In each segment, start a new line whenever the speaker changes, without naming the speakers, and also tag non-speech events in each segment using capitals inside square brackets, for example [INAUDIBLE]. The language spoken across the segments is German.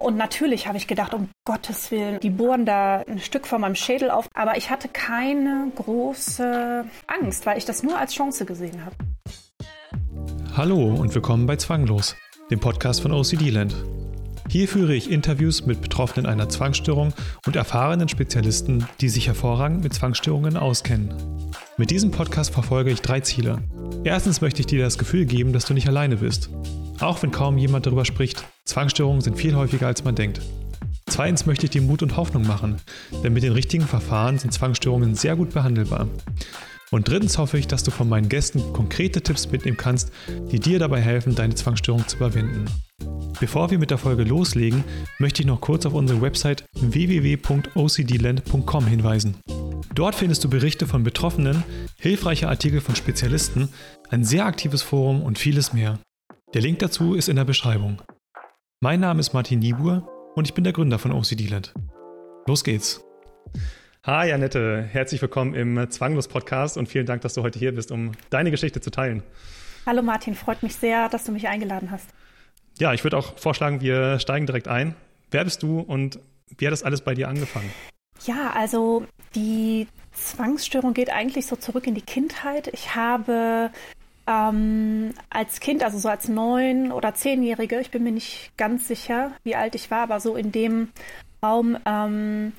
Und natürlich habe ich gedacht, um Gottes Willen, die bohren da ein Stück von meinem Schädel auf. Aber ich hatte keine große Angst, weil ich das nur als Chance gesehen habe.
Hallo und willkommen bei Zwanglos, dem Podcast von OCD Land. Hier führe ich Interviews mit Betroffenen einer Zwangsstörung und erfahrenen Spezialisten, die sich hervorragend mit Zwangsstörungen auskennen. Mit diesem Podcast verfolge ich drei Ziele. Erstens möchte ich dir das Gefühl geben, dass du nicht alleine bist. Auch wenn kaum jemand darüber spricht, Zwangsstörungen sind viel häufiger als man denkt. Zweitens möchte ich dir Mut und Hoffnung machen, denn mit den richtigen Verfahren sind Zwangsstörungen sehr gut behandelbar. Und drittens hoffe ich, dass du von meinen Gästen konkrete Tipps mitnehmen kannst, die dir dabei helfen, deine Zwangsstörung zu überwinden. Bevor wir mit der Folge loslegen, möchte ich noch kurz auf unsere Website www.ocdland.com hinweisen. Dort findest du Berichte von Betroffenen, hilfreiche Artikel von Spezialisten, ein sehr aktives Forum und vieles mehr. Der Link dazu ist in der Beschreibung. Mein Name ist Martin Niebuhr und ich bin der Gründer von OCD-Land. Los geht's! Hi Annette, herzlich willkommen im Zwanglos-Podcast und vielen Dank, dass du heute hier bist, um deine Geschichte zu teilen.
Hallo Martin, freut mich sehr, dass du mich eingeladen hast.
Ja, ich würde auch vorschlagen, wir steigen direkt ein. Wer bist du und wie hat das alles bei dir angefangen?
Ja, also die Zwangsstörung geht eigentlich so zurück in die Kindheit. Ich habe ähm, als Kind, also so als neun- oder zehnjährige, ich bin mir nicht ganz sicher, wie alt ich war, aber so in dem Raum ähm,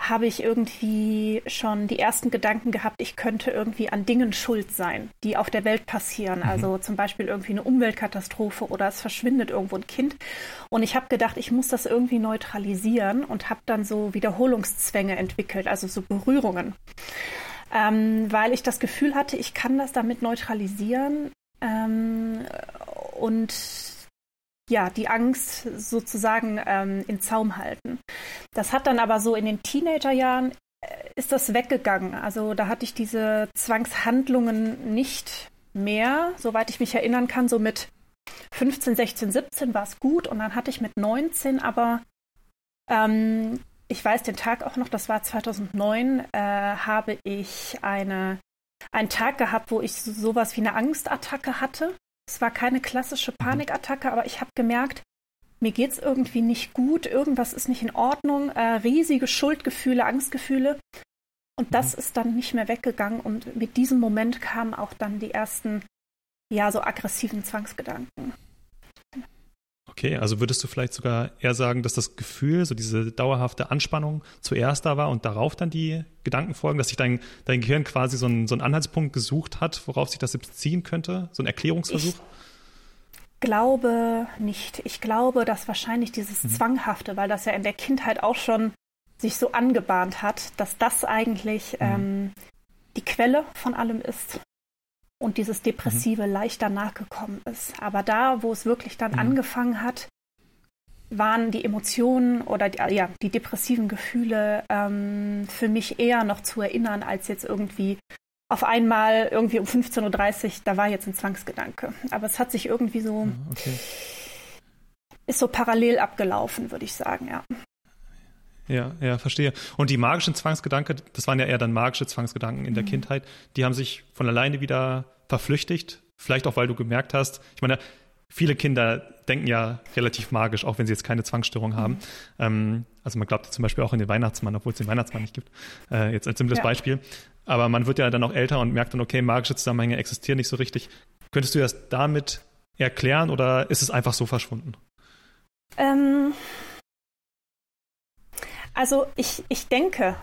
habe ich irgendwie schon die ersten Gedanken gehabt, ich könnte irgendwie an Dingen schuld sein, die auf der Welt passieren. Mhm. Also zum Beispiel irgendwie eine Umweltkatastrophe oder es verschwindet irgendwo ein Kind. Und ich habe gedacht, ich muss das irgendwie neutralisieren und habe dann so Wiederholungszwänge entwickelt, also so Berührungen ähm, weil ich das Gefühl hatte, ich kann das damit neutralisieren ähm, und ja, die Angst sozusagen ähm, in Zaum halten. Das hat dann aber so in den Teenagerjahren äh, ist das weggegangen. Also da hatte ich diese Zwangshandlungen nicht mehr, soweit ich mich erinnern kann, so mit 15, 16, 17 war es gut und dann hatte ich mit 19 aber ähm, ich weiß den Tag auch noch, das war 2009, äh, habe ich eine, einen Tag gehabt, wo ich sowas wie eine Angstattacke hatte. Es war keine klassische mhm. Panikattacke, aber ich habe gemerkt, mir geht's irgendwie nicht gut, irgendwas ist nicht in Ordnung, äh, riesige Schuldgefühle, Angstgefühle. Und das mhm. ist dann nicht mehr weggegangen und mit diesem Moment kamen auch dann die ersten, ja, so aggressiven Zwangsgedanken.
Okay, also würdest du vielleicht sogar eher sagen, dass das Gefühl, so diese dauerhafte Anspannung zuerst da war und darauf dann die Gedanken folgen, dass sich dein, dein Gehirn quasi so einen, so einen Anhaltspunkt gesucht hat, worauf sich das beziehen könnte? So ein Erklärungsversuch?
Ich glaube nicht. Ich glaube, dass wahrscheinlich dieses mhm. Zwanghafte, weil das ja in der Kindheit auch schon sich so angebahnt hat, dass das eigentlich mhm. ähm, die Quelle von allem ist und dieses Depressive mhm. leicht danach gekommen ist. Aber da, wo es wirklich dann mhm. angefangen hat, waren die Emotionen oder die, ja, die depressiven Gefühle ähm, für mich eher noch zu erinnern, als jetzt irgendwie auf einmal irgendwie um 15.30 Uhr, da war jetzt ein Zwangsgedanke. Aber es hat sich irgendwie so, mhm, okay. ist so parallel abgelaufen, würde ich sagen, ja.
Ja, ja, verstehe. Und die magischen Zwangsgedanken, das waren ja eher dann magische Zwangsgedanken in der mhm. Kindheit, die haben sich von alleine wieder verflüchtigt. Vielleicht auch, weil du gemerkt hast, ich meine, viele Kinder denken ja relativ magisch, auch wenn sie jetzt keine Zwangsstörung haben. Mhm. Ähm, also man glaubt zum Beispiel auch in den Weihnachtsmann, obwohl es den Weihnachtsmann nicht gibt. Äh, jetzt als simples ja. Beispiel. Aber man wird ja dann auch älter und merkt dann, okay, magische Zusammenhänge existieren nicht so richtig. Könntest du das damit erklären oder ist es einfach so verschwunden?
Ähm, also ich, ich denke,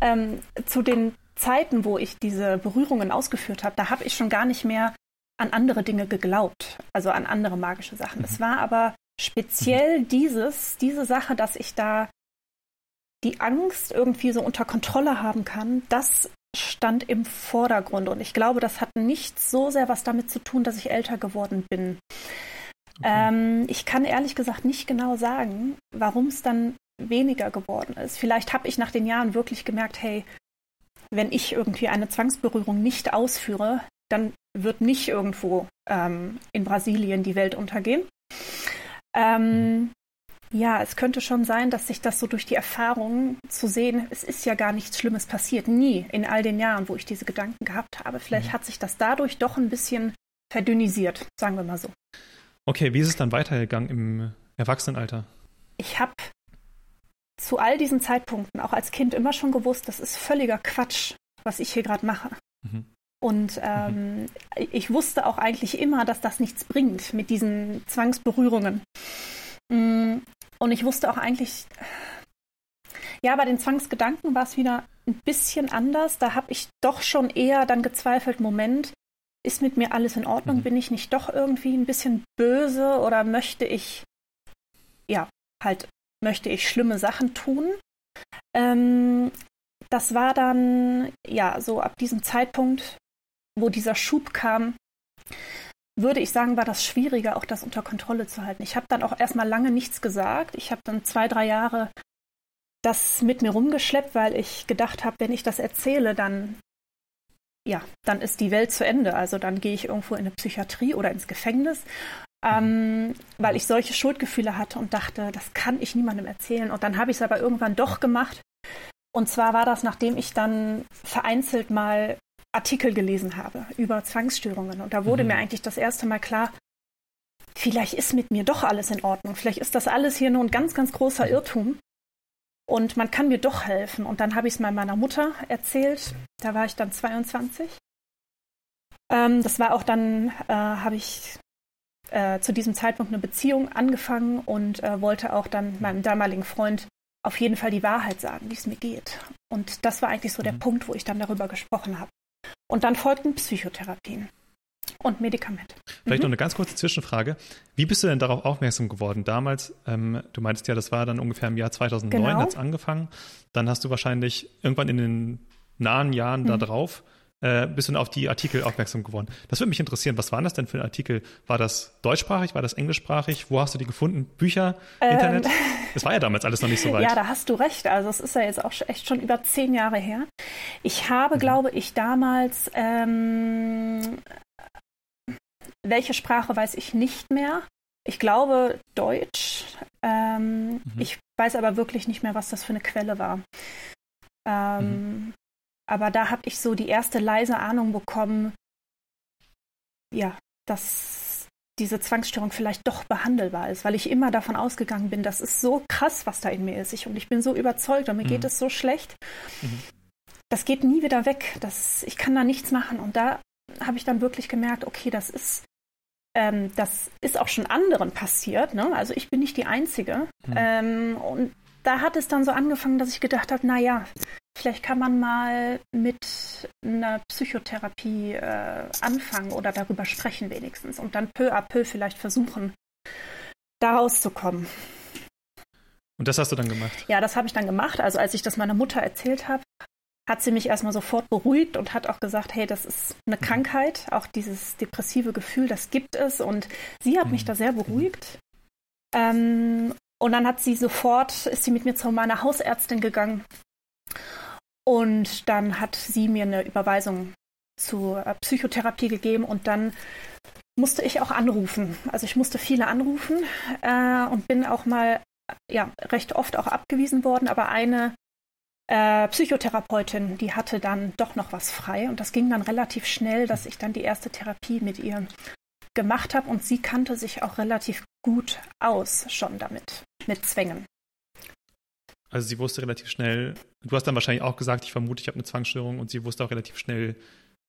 ähm, zu den Zeiten, wo ich diese Berührungen ausgeführt habe, da habe ich schon gar nicht mehr an andere Dinge geglaubt, also an andere magische Sachen. Mhm. Es war aber speziell mhm. dieses, diese Sache, dass ich da die Angst irgendwie so unter Kontrolle haben kann, das stand im Vordergrund. Und ich glaube, das hat nicht so sehr was damit zu tun, dass ich älter geworden bin. Okay. Ähm, ich kann ehrlich gesagt nicht genau sagen, warum es dann weniger geworden ist. Vielleicht habe ich nach den Jahren wirklich gemerkt, hey, wenn ich irgendwie eine Zwangsberührung nicht ausführe, dann wird nicht irgendwo ähm, in Brasilien die Welt untergehen. Ähm, ja, es könnte schon sein, dass sich das so durch die Erfahrung zu sehen, es ist ja gar nichts Schlimmes passiert, nie in all den Jahren, wo ich diese Gedanken gehabt habe. Vielleicht mhm. hat sich das dadurch doch ein bisschen verdünnisiert, sagen wir mal so.
Okay, wie ist es dann weitergegangen im Erwachsenenalter?
ich habe zu all diesen Zeitpunkten, auch als Kind, immer schon gewusst, das ist völliger Quatsch, was ich hier gerade mache. Mhm. Und ähm, mhm. ich wusste auch eigentlich immer, dass das nichts bringt mit diesen Zwangsberührungen. Mm, und ich wusste auch eigentlich, ja, bei den Zwangsgedanken war es wieder ein bisschen anders. Da habe ich doch schon eher dann gezweifelt, Moment, ist mit mir alles in Ordnung? Mhm. Bin ich nicht doch irgendwie ein bisschen böse oder möchte ich, ja, halt, möchte ich schlimme Sachen tun? Ähm, das war dann, ja, so ab diesem Zeitpunkt, wo dieser Schub kam, würde ich sagen, war das schwieriger, auch das unter Kontrolle zu halten. Ich habe dann auch erstmal lange nichts gesagt. Ich habe dann zwei, drei Jahre das mit mir rumgeschleppt, weil ich gedacht habe, wenn ich das erzähle, dann ja, dann ist die Welt zu Ende. Also dann gehe ich irgendwo in eine Psychiatrie oder ins Gefängnis, ähm, weil ich solche Schuldgefühle hatte und dachte, das kann ich niemandem erzählen. Und dann habe ich es aber irgendwann doch gemacht. Und zwar war das, nachdem ich dann vereinzelt mal Artikel gelesen habe über Zwangsstörungen. Und da wurde mhm. mir eigentlich das erste Mal klar, vielleicht ist mit mir doch alles in Ordnung. Vielleicht ist das alles hier nur ein ganz, ganz großer Irrtum. Und man kann mir doch helfen. Und dann habe ich es mal meiner Mutter erzählt. Da war ich dann 22. Ähm, das war auch dann, äh, habe ich äh, zu diesem Zeitpunkt eine Beziehung angefangen und äh, wollte auch dann meinem damaligen Freund auf jeden Fall die Wahrheit sagen, wie es mir geht. Und das war eigentlich so der mhm. Punkt, wo ich dann darüber gesprochen habe. Und dann folgten Psychotherapien und Medikamente.
Vielleicht mhm. noch eine ganz kurze Zwischenfrage. Wie bist du denn darauf aufmerksam geworden? Damals, ähm, du meintest ja, das war dann ungefähr im Jahr 2009 genau. hat es angefangen. Dann hast du wahrscheinlich irgendwann in den nahen Jahren mhm. da drauf äh, bist du auf die Artikel aufmerksam geworden. Das würde mich interessieren. Was waren das denn für Artikel? War das deutschsprachig? War das englischsprachig? Wo hast du die gefunden? Bücher? Ähm, Internet? Das war ja damals alles noch nicht so [LAUGHS] weit.
Ja, da hast du recht. Also es ist ja jetzt auch echt schon über zehn Jahre her. Ich habe, mhm. glaube ich, damals ähm, welche Sprache weiß ich nicht mehr. Ich glaube Deutsch. Ähm, mhm. Ich weiß aber wirklich nicht mehr, was das für eine Quelle war. Ähm, mhm. Aber da habe ich so die erste leise Ahnung bekommen, ja, dass diese Zwangsstörung vielleicht doch behandelbar ist, weil ich immer davon ausgegangen bin, das ist so krass, was da in mir ist. Ich, und ich bin so überzeugt und mir mhm. geht es so schlecht. Mhm. Das geht nie wieder weg. Das, ich kann da nichts machen. Und da habe ich dann wirklich gemerkt, okay, das ist ähm, das ist auch schon anderen passiert. Ne? Also ich bin nicht die Einzige. Mhm. Ähm, und da hat es dann so angefangen, dass ich gedacht habe, na ja, vielleicht kann man mal mit einer Psychotherapie äh, anfangen oder darüber sprechen wenigstens und dann peu à peu vielleicht versuchen, da rauszukommen.
Und das hast du dann gemacht?
Ja, das habe ich dann gemacht. Also als ich das meiner Mutter erzählt habe, hat sie mich erstmal sofort beruhigt und hat auch gesagt, hey, das ist eine Krankheit, auch dieses depressive Gefühl, das gibt es. Und sie hat mich mhm. da sehr beruhigt. Ähm, und dann hat sie sofort, ist sie mit mir zu meiner Hausärztin gegangen. Und dann hat sie mir eine Überweisung zur äh, Psychotherapie gegeben und dann musste ich auch anrufen. Also ich musste viele anrufen äh, und bin auch mal ja recht oft auch abgewiesen worden, aber eine äh, Psychotherapeutin, die hatte dann doch noch was frei und das ging dann relativ schnell, dass ich dann die erste Therapie mit ihr gemacht habe und sie kannte sich auch relativ gut aus schon damit, mit Zwängen.
Also sie wusste relativ schnell, du hast dann wahrscheinlich auch gesagt, ich vermute, ich habe eine Zwangsstörung und sie wusste auch relativ schnell,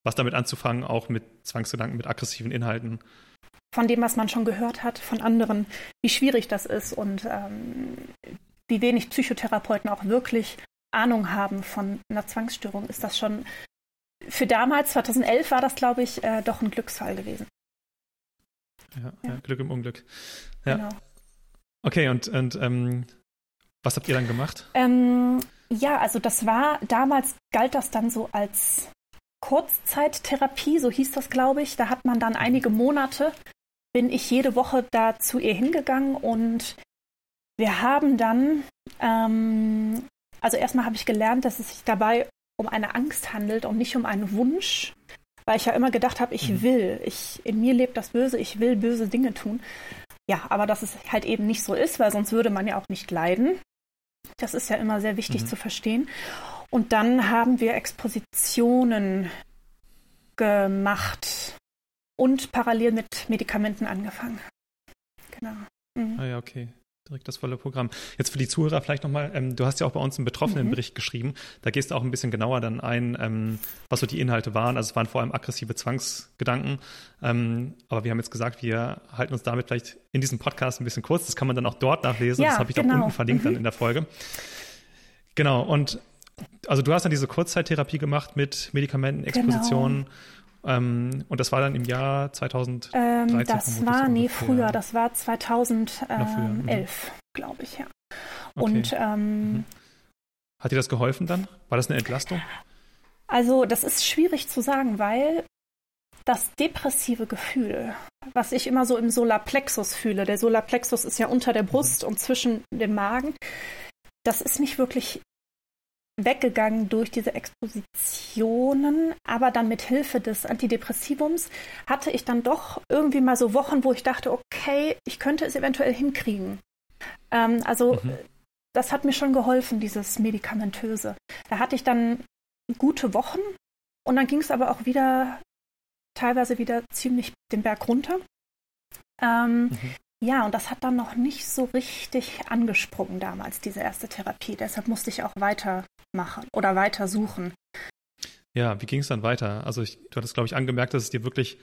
was damit anzufangen, auch mit Zwangsgedanken, mit aggressiven Inhalten.
Von dem, was man schon gehört hat von anderen, wie schwierig das ist und ähm, wie wenig Psychotherapeuten auch wirklich Ahnung haben von einer Zwangsstörung, ist das schon für damals, 2011 war das, glaube ich, äh, doch ein Glücksfall gewesen.
Ja, ja. ja, Glück im Unglück. Ja. Genau. Okay, und, und ähm, was habt ihr dann gemacht?
Ähm, ja, also das war, damals galt das dann so als Kurzzeittherapie, so hieß das, glaube ich. Da hat man dann einige Monate, bin ich jede Woche da zu ihr hingegangen und wir haben dann ähm, also erstmal habe ich gelernt, dass es sich dabei um eine Angst handelt und nicht um einen Wunsch, weil ich ja immer gedacht habe, ich mhm. will, ich in mir lebt das Böse, ich will böse Dinge tun. Ja, aber dass es halt eben nicht so ist, weil sonst würde man ja auch nicht leiden. Das ist ja immer sehr wichtig mhm. zu verstehen. Und dann haben wir Expositionen gemacht und parallel mit Medikamenten angefangen.
Genau. Mhm. Ah ja, okay. Direkt das volle Programm. Jetzt für die Zuhörer vielleicht nochmal, ähm, du hast ja auch bei uns einen Betroffenenbericht mhm. geschrieben. Da gehst du auch ein bisschen genauer dann ein, ähm, was so die Inhalte waren. Also es waren vor allem aggressive Zwangsgedanken. Ähm, aber wir haben jetzt gesagt, wir halten uns damit vielleicht in diesem Podcast ein bisschen kurz. Das kann man dann auch dort nachlesen. Ja, das habe ich genau. da unten verlinkt mhm. dann in der Folge. Genau. Und also du hast dann diese Kurzzeittherapie gemacht mit Medikamenten, Expositionen. Genau. Ähm, und das war dann im Jahr 2013.
Ähm, das war, nee, früher. Das war 2011, mhm. glaube ich, ja. Okay. Und ähm, mhm.
hat dir das geholfen dann? War das eine Entlastung?
Also, das ist schwierig zu sagen, weil das depressive Gefühl, was ich immer so im Solarplexus fühle, der Solarplexus ist ja unter der Brust mhm. und zwischen dem Magen, das ist nicht wirklich weggegangen durch diese Expositionen, aber dann mit Hilfe des Antidepressivums hatte ich dann doch irgendwie mal so Wochen, wo ich dachte, okay, ich könnte es eventuell hinkriegen. Ähm, also mhm. das hat mir schon geholfen, dieses medikamentöse. Da hatte ich dann gute Wochen und dann ging es aber auch wieder teilweise wieder ziemlich den Berg runter. Ähm, mhm. Ja, und das hat dann noch nicht so richtig angesprungen damals, diese erste Therapie. Deshalb musste ich auch weitermachen oder weiter suchen.
Ja, wie ging es dann weiter? Also ich, du hattest, glaube ich, angemerkt, dass es dir wirklich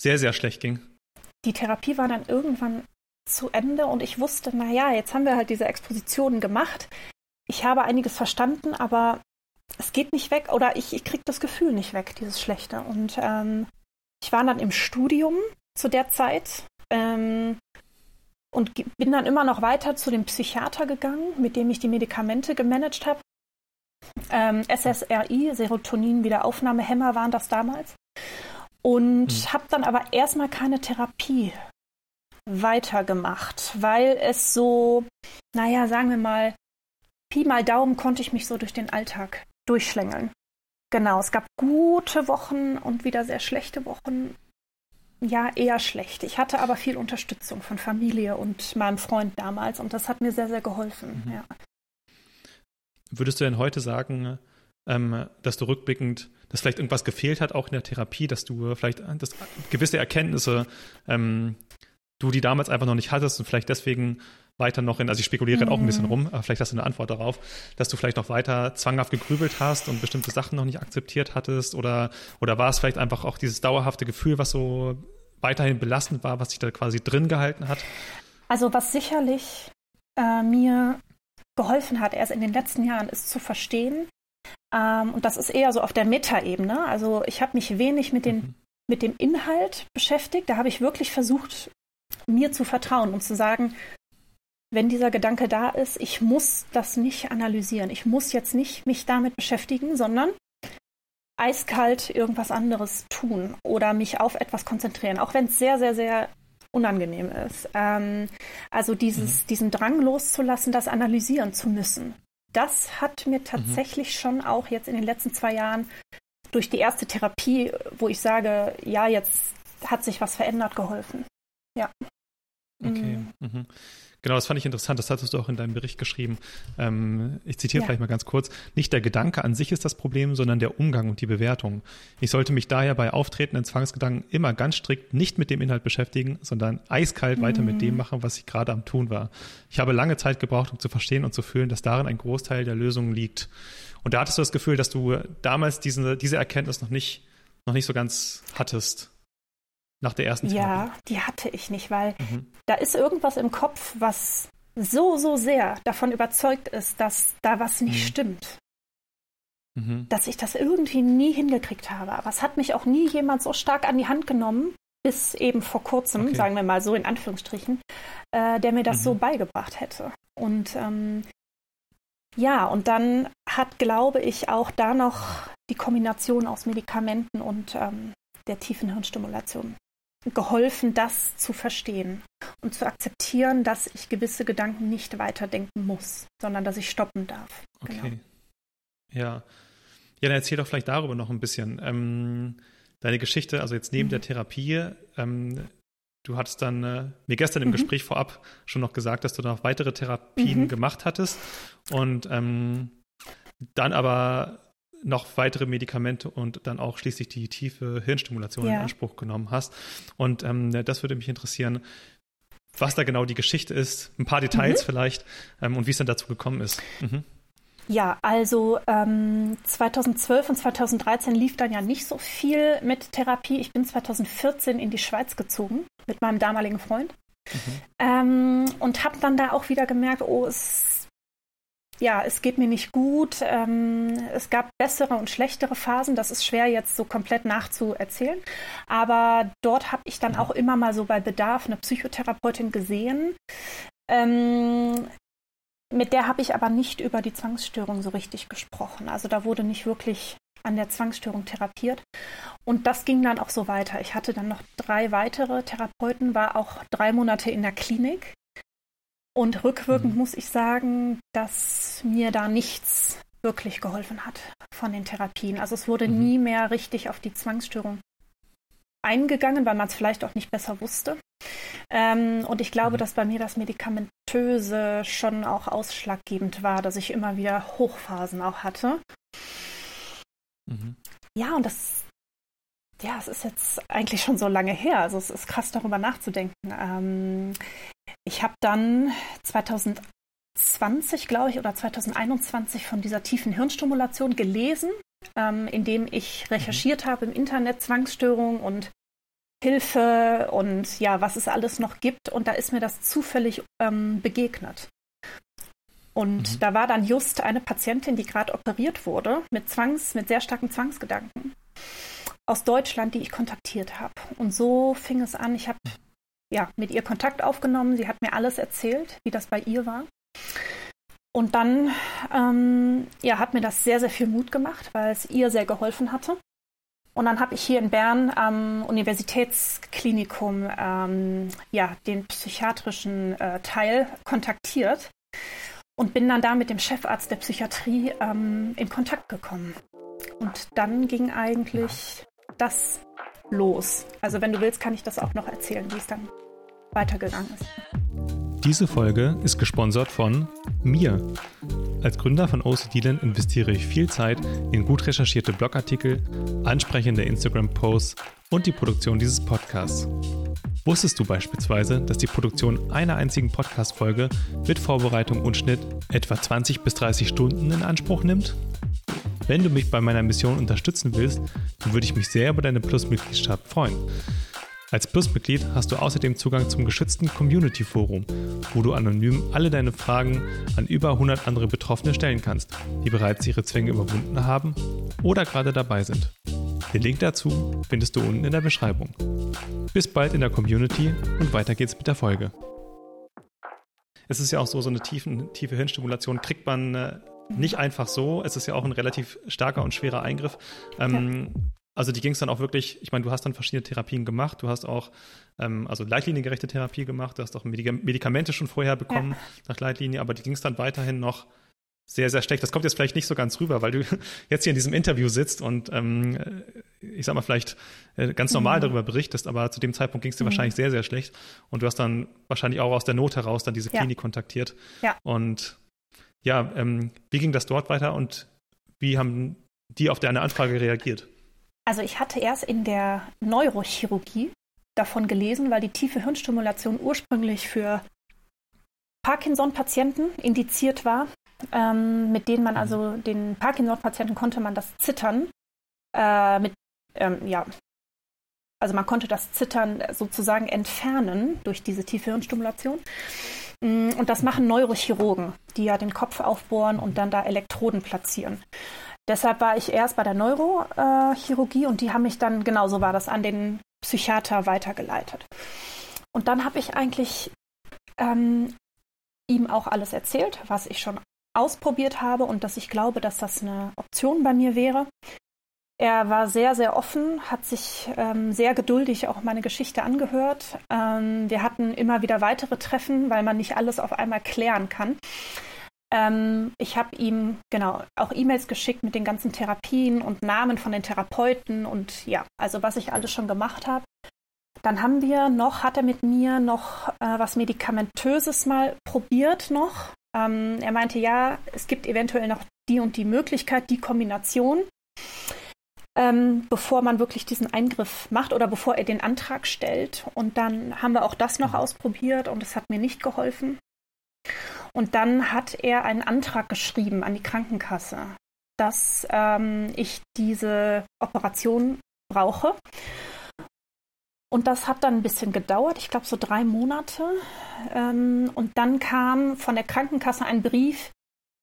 sehr, sehr schlecht ging.
Die Therapie war dann irgendwann zu Ende und ich wusste, na ja, jetzt haben wir halt diese Expositionen gemacht. Ich habe einiges verstanden, aber es geht nicht weg oder ich, ich kriege das Gefühl nicht weg, dieses Schlechte. Und ähm, ich war dann im Studium zu der Zeit ähm, und bin dann immer noch weiter zu dem Psychiater gegangen, mit dem ich die Medikamente gemanagt habe. Ähm, SSRI, Serotonin-Wiederaufnahmehämmer waren das damals. Und mhm. habe dann aber erstmal keine Therapie weitergemacht, weil es so, naja, sagen wir mal, Pi mal Daumen konnte ich mich so durch den Alltag durchschlängeln. Genau, es gab gute Wochen und wieder sehr schlechte Wochen ja, eher schlecht. Ich hatte aber viel Unterstützung von Familie und meinem Freund damals und das hat mir sehr, sehr geholfen. Mhm. Ja.
Würdest du denn heute sagen, ähm, dass du rückblickend, dass vielleicht irgendwas gefehlt hat, auch in der Therapie, dass du vielleicht dass gewisse Erkenntnisse, ähm, du die damals einfach noch nicht hattest und vielleicht deswegen weiter noch in, also ich spekuliere mhm. auch ein bisschen mhm. rum, aber vielleicht hast du eine Antwort darauf, dass du vielleicht noch weiter zwanghaft gegrübelt hast und bestimmte Sachen noch nicht akzeptiert hattest oder, oder war es vielleicht einfach auch dieses dauerhafte Gefühl, was so weiterhin belastend war, was sich da quasi drin gehalten hat?
Also was sicherlich äh, mir geholfen hat, erst in den letzten Jahren, ist zu verstehen, ähm, und das ist eher so auf der Metaebene, also ich habe mich wenig mit, den, mhm. mit dem Inhalt beschäftigt, da habe ich wirklich versucht, mir zu vertrauen und zu sagen, wenn dieser Gedanke da ist, ich muss das nicht analysieren, ich muss jetzt nicht mich damit beschäftigen, sondern eiskalt irgendwas anderes tun oder mich auf etwas konzentrieren, auch wenn es sehr, sehr, sehr unangenehm ist. Ähm, also dieses, mhm. diesen Drang loszulassen, das analysieren zu müssen. Das hat mir mhm. tatsächlich mhm. schon auch jetzt in den letzten zwei Jahren durch die erste Therapie, wo ich sage, ja, jetzt hat sich was verändert, geholfen. Ja.
Okay. Mhm. mhm. Genau, das fand ich interessant. Das hattest du auch in deinem Bericht geschrieben. Ähm, ich zitiere ja. vielleicht mal ganz kurz. Nicht der Gedanke an sich ist das Problem, sondern der Umgang und die Bewertung. Ich sollte mich daher bei auftretenden Zwangsgedanken immer ganz strikt nicht mit dem Inhalt beschäftigen, sondern eiskalt mhm. weiter mit dem mhm. machen, was ich gerade am tun war. Ich habe lange Zeit gebraucht, um zu verstehen und zu fühlen, dass darin ein Großteil der Lösung liegt. Und da hattest du das Gefühl, dass du damals diese, diese Erkenntnis noch nicht, noch nicht so ganz hattest. Nach der ersten
Therapie? Ja, die hatte ich nicht, weil mhm. da ist irgendwas im Kopf, was so, so sehr davon überzeugt ist, dass da was nicht mhm. stimmt. Mhm. Dass ich das irgendwie nie hingekriegt habe. Aber es hat mich auch nie jemand so stark an die Hand genommen, bis eben vor kurzem, okay. sagen wir mal so in Anführungsstrichen, äh, der mir das so mhm. beigebracht hätte. Und ähm, ja, und dann hat, glaube ich, auch da noch die Kombination aus Medikamenten und ähm, der tiefen Hirnstimulation geholfen, das zu verstehen und zu akzeptieren, dass ich gewisse Gedanken nicht weiterdenken muss, sondern dass ich stoppen darf.
Okay. Genau. Ja. Ja, dann erzähl doch vielleicht darüber noch ein bisschen. Ähm, deine Geschichte, also jetzt neben mhm. der Therapie, ähm, du hattest dann äh, mir gestern im mhm. Gespräch vorab schon noch gesagt, dass du noch weitere Therapien mhm. gemacht hattest und ähm, dann aber noch weitere Medikamente und dann auch schließlich die tiefe Hirnstimulation ja. in Anspruch genommen hast. Und ähm, das würde mich interessieren. was da genau die Geschichte ist, ein paar Details mhm. vielleicht ähm, und wie es dann dazu gekommen ist. Mhm.
Ja, also ähm, 2012 und 2013 lief dann ja nicht so viel mit Therapie. Ich bin 2014 in die Schweiz gezogen mit meinem damaligen Freund mhm. ähm, und habe dann da auch wieder gemerkt, oh, es, ja, es geht mir nicht gut. Ähm, es gab bessere und schlechtere Phasen. Das ist schwer jetzt so komplett nachzuerzählen. Aber dort habe ich dann mhm. auch immer mal so bei Bedarf eine Psychotherapeutin gesehen. Ähm, mit der habe ich aber nicht über die Zwangsstörung so richtig gesprochen. Also da wurde nicht wirklich an der Zwangsstörung therapiert. Und das ging dann auch so weiter. Ich hatte dann noch drei weitere Therapeuten, war auch drei Monate in der Klinik. Und rückwirkend mhm. muss ich sagen, dass mir da nichts wirklich geholfen hat von den Therapien. Also es wurde mhm. nie mehr richtig auf die Zwangsstörung eingegangen, weil man es vielleicht auch nicht besser wusste. Ähm, und ich glaube, mhm. dass bei mir das Medikamentöse schon auch ausschlaggebend war, dass ich immer wieder Hochphasen auch hatte. Mhm. Ja, und das, ja, es ist jetzt eigentlich schon so lange her. Also es ist krass darüber nachzudenken. Ähm, ich habe dann 2020, glaube ich, oder 2021 von dieser tiefen Hirnstimulation gelesen, ähm, indem ich recherchiert mhm. habe im Internet Zwangsstörungen und Hilfe und ja, was es alles noch gibt. Und da ist mir das zufällig ähm, begegnet. Und mhm. da war dann just eine Patientin, die gerade operiert wurde, mit Zwangs, mit sehr starken Zwangsgedanken aus Deutschland, die ich kontaktiert habe. Und so fing es an. Ich habe ja mit ihr Kontakt aufgenommen. Sie hat mir alles erzählt, wie das bei ihr war. Und dann ähm, ja, hat mir das sehr, sehr viel Mut gemacht, weil es ihr sehr geholfen hatte. Und dann habe ich hier in Bern am Universitätsklinikum ähm, ja, den psychiatrischen äh, Teil kontaktiert und bin dann da mit dem Chefarzt der Psychiatrie ähm, in Kontakt gekommen. Und dann ging eigentlich das los. Also wenn du willst, kann ich das auch noch erzählen, wie es dann weitergegangen ist.
Diese Folge ist gesponsert von mir. Als Gründer von OCDland investiere ich viel Zeit in gut recherchierte Blogartikel, ansprechende Instagram-Posts und die Produktion dieses Podcasts. Wusstest du beispielsweise, dass die Produktion einer einzigen Podcast-Folge mit Vorbereitung und Schnitt etwa 20 bis 30 Stunden in Anspruch nimmt? Wenn du mich bei meiner Mission unterstützen willst, dann würde ich mich sehr über deine Plus-Mitgliedschaft freuen. Als Plusmitglied hast du außerdem Zugang zum geschützten Community-Forum, wo du anonym alle deine Fragen an über 100 andere Betroffene stellen kannst, die bereits ihre Zwänge überwunden haben oder gerade dabei sind. Den Link dazu findest du unten in der Beschreibung. Bis bald in der Community und weiter geht's mit der Folge. Es ist ja auch so, so eine tiefen, tiefe Hirnstimulation kriegt man äh, nicht einfach so. Es ist ja auch ein relativ starker und schwerer Eingriff. Ähm, ja. Also die ging es dann auch wirklich, ich meine, du hast dann verschiedene Therapien gemacht, du hast auch ähm, also leitliniengerechte Therapie gemacht, du hast auch Medikamente schon vorher bekommen ja. nach Leitlinie, aber die ging es dann weiterhin noch sehr, sehr schlecht. Das kommt jetzt vielleicht nicht so ganz rüber, weil du [LAUGHS] jetzt hier in diesem Interview sitzt und ähm, äh, ich sag mal vielleicht äh, ganz normal mhm. darüber berichtest, aber zu dem Zeitpunkt ging es dir mhm. wahrscheinlich sehr, sehr schlecht und du hast dann wahrscheinlich auch aus der Not heraus dann diese ja. Klinik kontaktiert. Ja. Und ja, ähm, wie ging das dort weiter und wie haben die auf deine Anfrage reagiert?
Also ich hatte erst in der Neurochirurgie davon gelesen, weil die tiefe Hirnstimulation ursprünglich für Parkinson-Patienten indiziert war, ähm, mit denen man also den Parkinson-Patienten konnte man das Zittern äh, mit ähm, ja also man konnte das Zittern sozusagen entfernen durch diese tiefe Hirnstimulation. Mm, und das machen Neurochirurgen, die ja den Kopf aufbohren und dann da Elektroden platzieren. Deshalb war ich erst bei der Neurochirurgie und die haben mich dann, genau so war das, an den Psychiater weitergeleitet. Und dann habe ich eigentlich ähm, ihm auch alles erzählt, was ich schon ausprobiert habe und dass ich glaube, dass das eine Option bei mir wäre. Er war sehr, sehr offen, hat sich ähm, sehr geduldig auch meine Geschichte angehört. Ähm, wir hatten immer wieder weitere Treffen, weil man nicht alles auf einmal klären kann. Ähm, ich habe ihm genau auch E-Mails geschickt mit den ganzen Therapien und Namen von den Therapeuten und ja, also was ich alles schon gemacht habe. Dann haben wir noch, hat er mit mir noch äh, was Medikamentöses mal probiert noch. Ähm, er meinte, ja, es gibt eventuell noch die und die Möglichkeit, die Kombination. ähm, bevor man wirklich diesen Eingriff macht oder bevor er den Antrag stellt. Und dann haben wir auch das noch ausprobiert und es hat mir nicht geholfen. Und dann hat er einen Antrag geschrieben an die Krankenkasse, dass ähm, ich diese Operation brauche. Und das hat dann ein bisschen gedauert, ich glaube so drei Monate. Ähm, und dann kam von der Krankenkasse ein Brief,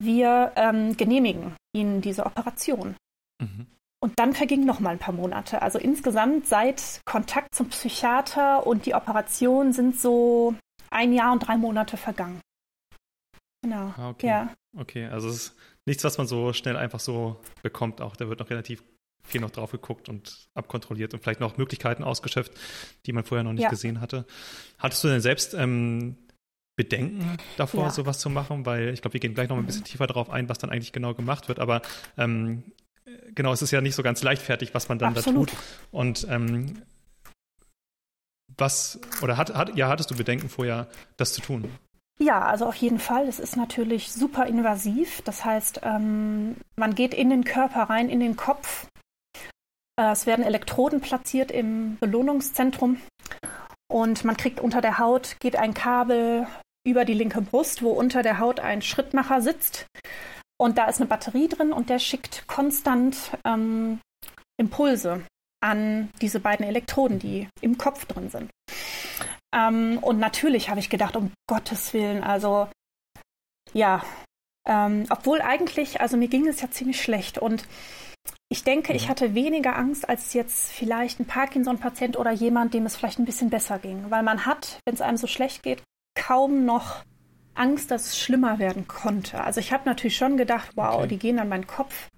wir ähm, genehmigen Ihnen diese Operation. Mhm. Und dann vergingen noch mal ein paar Monate. Also insgesamt seit Kontakt zum Psychiater und die Operation sind so ein Jahr und drei Monate vergangen.
Genau. Ah, okay. Ja. Okay, also es ist nichts, was man so schnell einfach so bekommt. Auch da wird noch relativ viel noch drauf geguckt und abkontrolliert und vielleicht noch Möglichkeiten ausgeschöpft, die man vorher noch nicht ja. gesehen hatte. Hattest du denn selbst ähm, Bedenken davor, ja. sowas zu machen? Weil ich glaube, wir gehen gleich noch ein bisschen tiefer darauf ein, was dann eigentlich genau gemacht wird. Aber ähm, genau, es ist ja nicht so ganz leichtfertig, was man dann Absolut. da tut. Und ähm, was, oder hat, hat, ja, hattest du Bedenken vorher, das zu tun?
Ja, also auf jeden Fall. Es ist natürlich super invasiv. Das heißt, ähm, man geht in den Körper rein, in den Kopf. Äh, es werden Elektroden platziert im Belohnungszentrum. Und man kriegt unter der Haut, geht ein Kabel über die linke Brust, wo unter der Haut ein Schrittmacher sitzt. Und da ist eine Batterie drin und der schickt konstant ähm, Impulse an diese beiden Elektroden, die im Kopf drin sind. Ähm, und natürlich habe ich gedacht, um Gottes Willen, also ja, ähm, obwohl eigentlich, also mir ging es ja ziemlich schlecht und ich denke, ich hatte weniger Angst als jetzt vielleicht ein Parkinson-Patient oder jemand, dem es vielleicht ein bisschen besser ging, weil man hat, wenn es einem so schlecht geht, kaum noch Angst, dass es schlimmer werden konnte. Also ich habe natürlich schon gedacht, wow, okay. die gehen an meinen Kopf,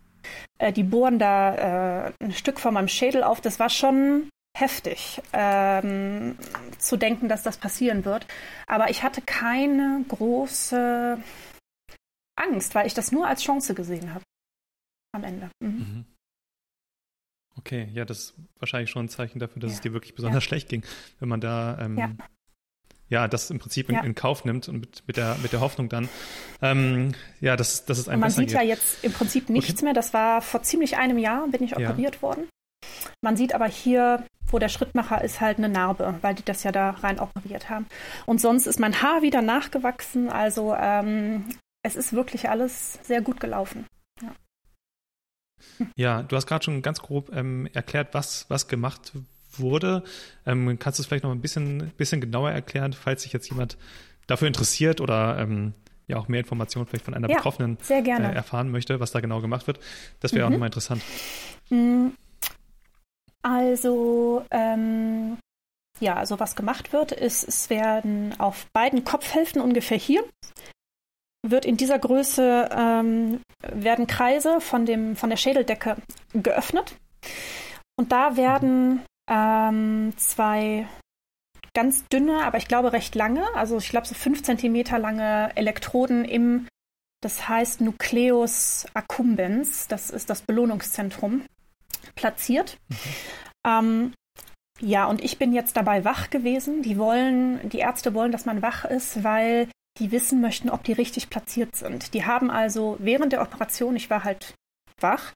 äh, die bohren da äh, ein Stück von meinem Schädel auf. Das war schon heftig ähm, zu denken, dass das passieren wird. Aber ich hatte keine große Angst, weil ich das nur als Chance gesehen habe. Am Ende. Mhm. Mhm.
Okay, ja, das ist wahrscheinlich schon ein Zeichen dafür, dass ja. es dir wirklich besonders ja. schlecht ging, wenn man da ähm, ja ja, das im Prinzip in, in, Kauf nimmt und mit, mit, der, mit der Hoffnung dann, ähm, ja, dass, dass es einem
und Man sieht
geht.
ja jetzt im Prinzip nichts okay. mehr. Das war vor ziemlich einem Jahr, bin ich operiert worden. Man sieht aber hier, wo der Schrittmacher ist, halt eine Narbe, weil die das ja da rein operiert haben. Und sonst ist mein Haar wieder nachgewachsen. Also ähm, es ist wirklich alles sehr gut gelaufen. Ja.
Ja, du hast gerade schon ganz grob ähm, erklärt, was, was gemacht wurde. Ähm, kannst du es vielleicht noch ein bisschen, bisschen genauer erklären, falls sich jetzt jemand dafür interessiert oder ähm, ja auch mehr Informationen vielleicht von einer ja, Betroffenen äh, erfahren möchte, was da genau gemacht wird? Das wäre mhm. auch nochmal interessant.
Also, ähm, ja, also was gemacht wird, ist, es werden auf beiden Kopfhälften ungefähr hier wird in dieser Größe ähm, werden Kreise von dem von der Schädeldecke geöffnet. Und da werden ähm, zwei ganz dünne, aber ich glaube recht lange, also ich glaube so fünf Zentimeter lange Elektroden im, das heißt Nucleus accumbens, das ist das Belohnungszentrum, platziert. Mhm. Ähm, ja, und ich bin jetzt dabei wach gewesen. Die wollen, die Ärzte wollen, dass man wach ist, weil die wissen möchten, ob die richtig platziert sind. Die haben also während der Operation, ich war halt wach,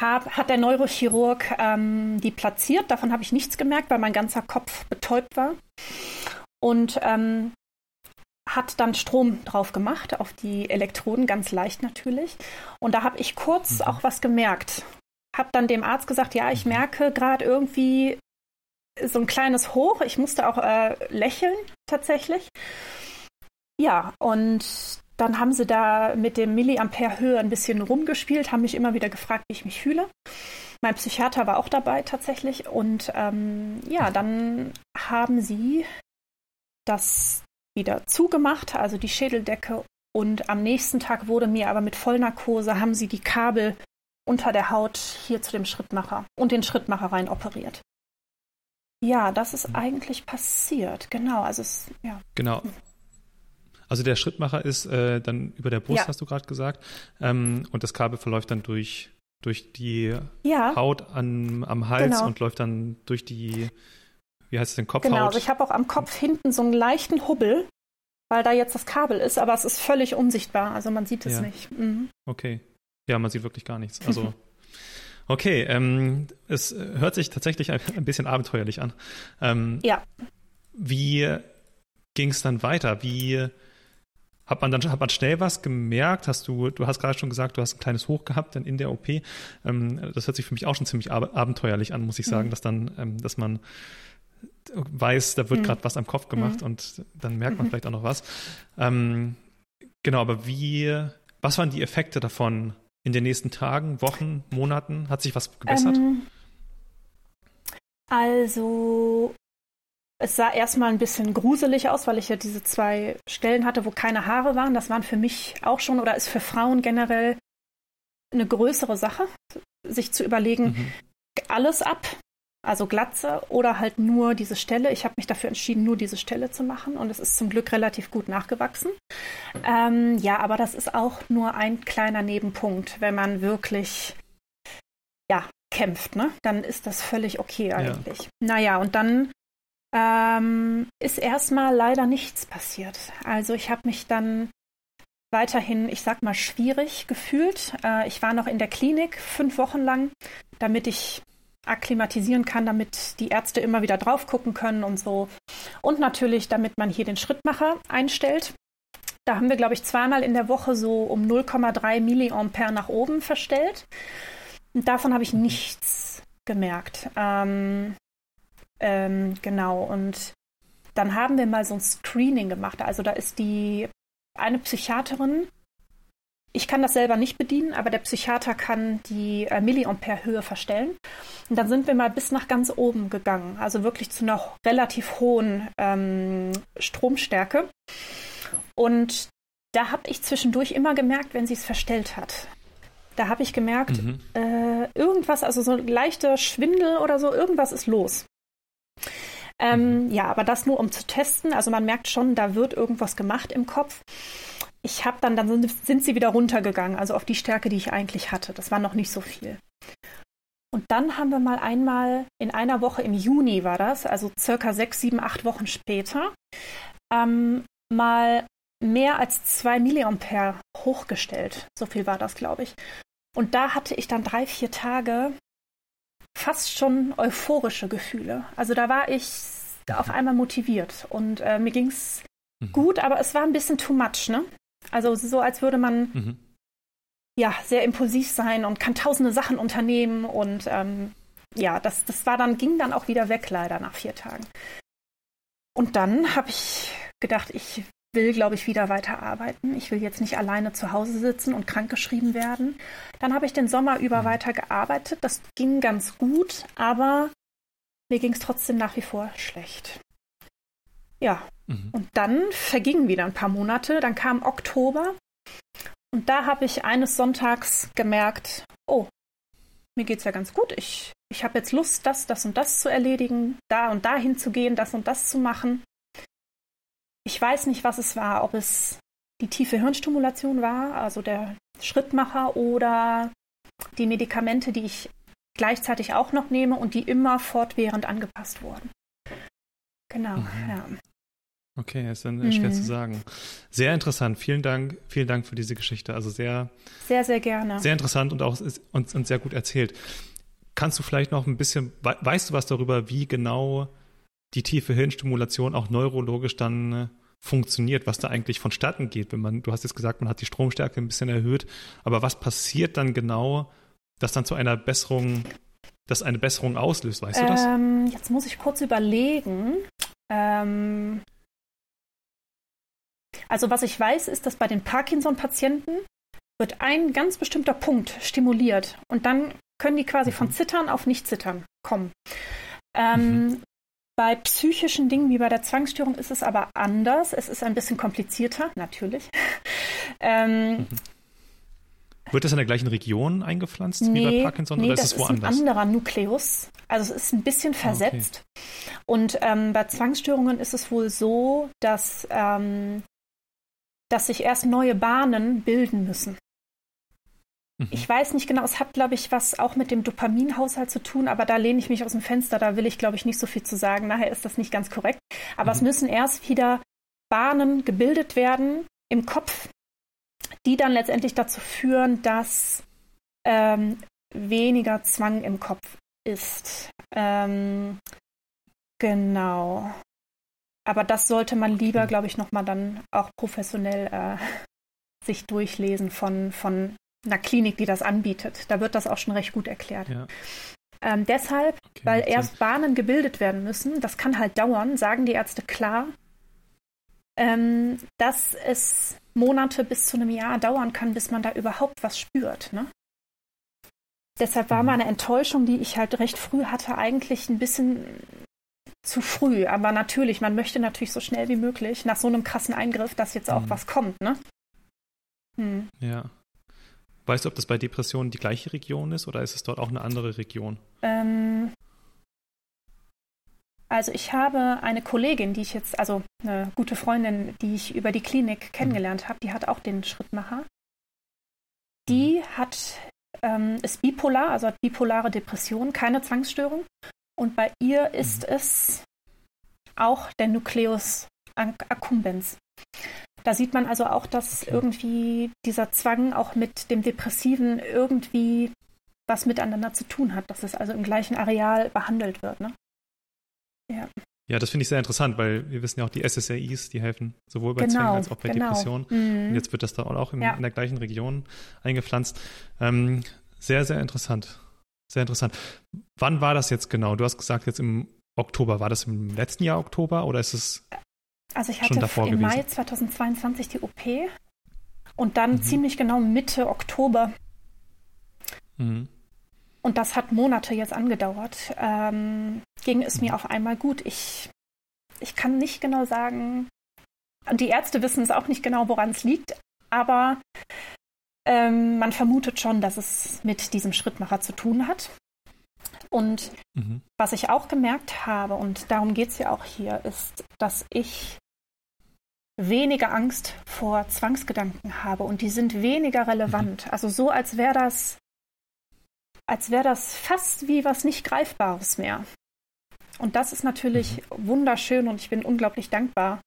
hab, hat der Neurochirurg ähm, die platziert. Davon habe ich nichts gemerkt, weil mein ganzer Kopf betäubt war. Und ähm, hat dann Strom drauf gemacht, auf die Elektroden, ganz leicht natürlich. Und da habe ich kurz mhm. auch was gemerkt. Hab dann dem Arzt gesagt, ja, ich mhm. merke gerade irgendwie so ein kleines Hoch. Ich musste auch äh, lächeln tatsächlich. Ja, und dann haben sie da mit dem Milliampere-Höhe ein bisschen rumgespielt, haben mich immer wieder gefragt, wie ich mich fühle. Mein Psychiater war auch dabei tatsächlich. Und ähm, ja, dann haben sie das wieder zugemacht, also die Schädeldecke. Und am nächsten Tag wurde mir aber mit Vollnarkose, haben sie die Kabel unter der Haut hier zu dem Schrittmacher und den Schrittmacher rein operiert. Ja, das ist eigentlich passiert. Genau, also es, ja.
Genau. Also der Schrittmacher ist äh, dann über der Brust, ja. hast du gerade gesagt, ähm, und das Kabel verläuft dann durch durch die ja. Haut an, am Hals genau. und läuft dann durch die, wie heißt es denn, Kopfhaut? Genau,
also ich habe auch am Kopf hinten so einen leichten Hubbel, weil da jetzt das Kabel ist, aber es ist völlig unsichtbar, also man sieht es ja. nicht. Mhm.
Okay. Ja, man sieht wirklich gar nichts. Also [LAUGHS] Okay, ähm, es hört sich tatsächlich ein, ein bisschen abenteuerlich an. Ähm,
ja.
Wie ging es dann weiter? Wie hat man dann hat man schnell was gemerkt? Hast du, du hast gerade schon gesagt, du hast ein kleines Hoch gehabt dann in der OP. Ähm, das hört sich für mich auch schon ziemlich ab abenteuerlich an, muss ich sagen, mhm. dass dann, ähm, dass man weiß, da wird mhm. gerade was am Kopf gemacht mhm. und dann merkt man mhm. vielleicht auch noch was. Ähm, genau, aber wie, was waren die Effekte davon in den nächsten Tagen, Wochen, Monaten? Hat sich was gebessert? Ähm,
also es sah erstmal ein bisschen gruselig aus, weil ich ja diese zwei Stellen hatte, wo keine Haare waren. Das waren für mich auch schon oder ist für Frauen generell eine größere Sache, sich zu überlegen, mhm. alles ab, also Glatze oder halt nur diese Stelle. Ich habe mich dafür entschieden, nur diese Stelle zu machen und es ist zum Glück relativ gut nachgewachsen. Ähm, ja, aber das ist auch nur ein kleiner Nebenpunkt, wenn man wirklich ja kämpft, ne? Dann ist das völlig okay eigentlich. Ja. Naja, und dann ähm, ist erstmal leider nichts passiert. Also ich habe mich dann weiterhin, ich sag mal, schwierig gefühlt. Äh, ich war noch in der Klinik fünf Wochen lang, damit ich akklimatisieren kann, damit die Ärzte immer wieder drauf gucken können und so. Und natürlich, damit man hier den Schrittmacher einstellt. Da haben wir, glaube ich, zweimal in der Woche so um 0,3 Milliampere nach oben verstellt. Und davon habe ich nichts gemerkt. Ähm, ähm, genau, und dann haben wir mal so ein Screening gemacht. Also da ist die eine Psychiaterin, ich kann das selber nicht bedienen, aber der Psychiater kann die äh, Milliampere-Höhe verstellen. Und dann sind wir mal bis nach ganz oben gegangen, also wirklich zu einer relativ hohen ähm, Stromstärke. Und da habe ich zwischendurch immer gemerkt, wenn sie es verstellt hat. Da habe ich gemerkt, mhm. äh, irgendwas, also so leichter Schwindel oder so, irgendwas ist los. Ähm, mhm. Ja, aber das nur um zu testen. Also man merkt schon, da wird irgendwas gemacht im Kopf. Ich habe dann, dann sind, sind sie wieder runtergegangen, also auf die Stärke, die ich eigentlich hatte. Das war noch nicht so viel. Und dann haben wir mal einmal in einer Woche im Juni war das, also circa sechs, sieben, acht Wochen später, ähm, mal mehr als zwei Milliampere hochgestellt. So viel war das, glaube ich. Und da hatte ich dann drei, vier Tage fast schon euphorische Gefühle. Also da war ich auf einmal motiviert und äh, mir ging's mhm. gut, aber es war ein bisschen too much, ne? Also so, als würde man mhm. ja sehr impulsiv sein und kann tausende Sachen unternehmen und ähm, ja, das, das war dann, ging dann auch wieder weg leider nach vier Tagen. Und dann habe ich gedacht, ich will, glaube ich, wieder weiterarbeiten. Ich will jetzt nicht alleine zu Hause sitzen und krankgeschrieben werden. Dann habe ich den Sommer über mhm. weiter gearbeitet. Das ging ganz gut, aber mir ging es trotzdem nach wie vor schlecht. Ja, mhm. und dann vergingen wieder ein paar Monate. Dann kam Oktober und da habe ich eines Sonntags gemerkt, oh, mir geht's ja ganz gut. Ich, ich habe jetzt Lust, das, das und das zu erledigen, da und dahin zu gehen, das und das zu machen. Ich weiß nicht, was es war, ob es die tiefe Hirnstimulation war, also der Schrittmacher oder die Medikamente, die ich gleichzeitig auch noch nehme und die immer fortwährend angepasst wurden. Genau, mhm. ja.
Okay, ist dann mhm. schwer zu sagen. Sehr interessant. Vielen Dank, vielen Dank für diese Geschichte. Also sehr,
sehr, sehr gerne.
Sehr interessant und auch und, und sehr gut erzählt. Kannst du vielleicht noch ein bisschen, weißt du was darüber, wie genau die tiefe Hirnstimulation auch neurologisch dann äh, funktioniert, was da eigentlich vonstatten geht, wenn man, du hast jetzt gesagt, man hat die Stromstärke ein bisschen erhöht, aber was passiert dann genau, dass dann zu einer Besserung, dass eine Besserung auslöst, weißt du das?
Ähm, jetzt muss ich kurz überlegen. Ähm, also was ich weiß, ist, dass bei den Parkinson-Patienten wird ein ganz bestimmter Punkt stimuliert und dann können die quasi von mhm. Zittern auf Nicht-Zittern kommen. Ähm, mhm. Bei psychischen Dingen wie bei der Zwangsstörung ist es aber anders. Es ist ein bisschen komplizierter, natürlich. [LAUGHS] ähm, mhm.
Wird das in der gleichen Region eingepflanzt
nee,
wie bei Parkinson
nee,
oder
ist
es woanders?
Das ist ein anderer Nukleus. Also es ist ein bisschen versetzt. Ah, okay. Und ähm, bei Zwangsstörungen ist es wohl so, dass, ähm, dass sich erst neue Bahnen bilden müssen. Mhm. Ich weiß nicht genau, es hat, glaube ich, was auch mit dem Dopaminhaushalt zu tun, aber da lehne ich mich aus dem Fenster, da will ich, glaube ich, nicht so viel zu sagen. Nachher ist das nicht ganz korrekt. Aber mhm. es müssen erst wieder Bahnen gebildet werden im Kopf, die dann letztendlich dazu führen, dass ähm, weniger Zwang im Kopf ist. Ähm, genau. Aber das sollte man lieber, glaube ich, nochmal dann auch professionell äh, [LAUGHS] sich durchlesen von, von einer Klinik, die das anbietet. Da wird das auch schon recht gut erklärt. Ja. Ähm, deshalb, okay, weil erst Bahnen gebildet werden müssen, das kann halt dauern, sagen die Ärzte klar, ähm, dass es Monate bis zu einem Jahr dauern kann, bis man da überhaupt was spürt. Ne? Deshalb war mhm. meine Enttäuschung, die ich halt recht früh hatte, eigentlich ein bisschen zu früh. Aber natürlich, man möchte natürlich so schnell wie möglich nach so einem krassen Eingriff, dass jetzt auch mhm. was kommt. Ne?
Hm. Ja. Weißt du, ob das bei Depressionen die gleiche Region ist oder ist es dort auch eine andere Region?
Ähm, also ich habe eine Kollegin, die ich jetzt, also eine gute Freundin, die ich über die Klinik kennengelernt habe, die hat auch den Schrittmacher. Die mhm. hat, ähm, ist bipolar, also hat bipolare Depression, keine Zwangsstörung. Und bei ihr ist mhm. es auch der Nucleus accumbens. Da sieht man also auch, dass okay. irgendwie dieser Zwang auch mit dem Depressiven irgendwie was miteinander zu tun hat, dass es also im gleichen Areal behandelt wird. Ne?
Ja. Ja, das finde ich sehr interessant, weil wir wissen ja auch, die SSRIs, die helfen sowohl bei genau, Zwängen als auch bei genau. Depressionen. Mhm. Und jetzt wird das da auch im, ja. in der gleichen Region eingepflanzt. Ähm, sehr, sehr interessant. Sehr interessant. Wann war das jetzt genau? Du hast gesagt, jetzt im Oktober. War das im letzten Jahr Oktober oder ist es
also ich hatte im gewesen. Mai 2022 die OP und dann mhm. ziemlich genau Mitte Oktober. Mhm. Und das hat Monate jetzt angedauert. Ähm, ging es mhm. mir auf einmal gut. Ich, ich kann nicht genau sagen, und die Ärzte wissen es auch nicht genau, woran es liegt, aber ähm, man vermutet schon, dass es mit diesem Schrittmacher zu tun hat. Und mhm. was ich auch gemerkt habe, und darum geht es ja auch hier, ist, dass ich weniger Angst vor Zwangsgedanken habe und die sind weniger relevant. Mhm. Also so, als wäre das, als wäre das fast wie was nicht Greifbares mehr. Und das ist natürlich mhm. wunderschön und ich bin unglaublich dankbar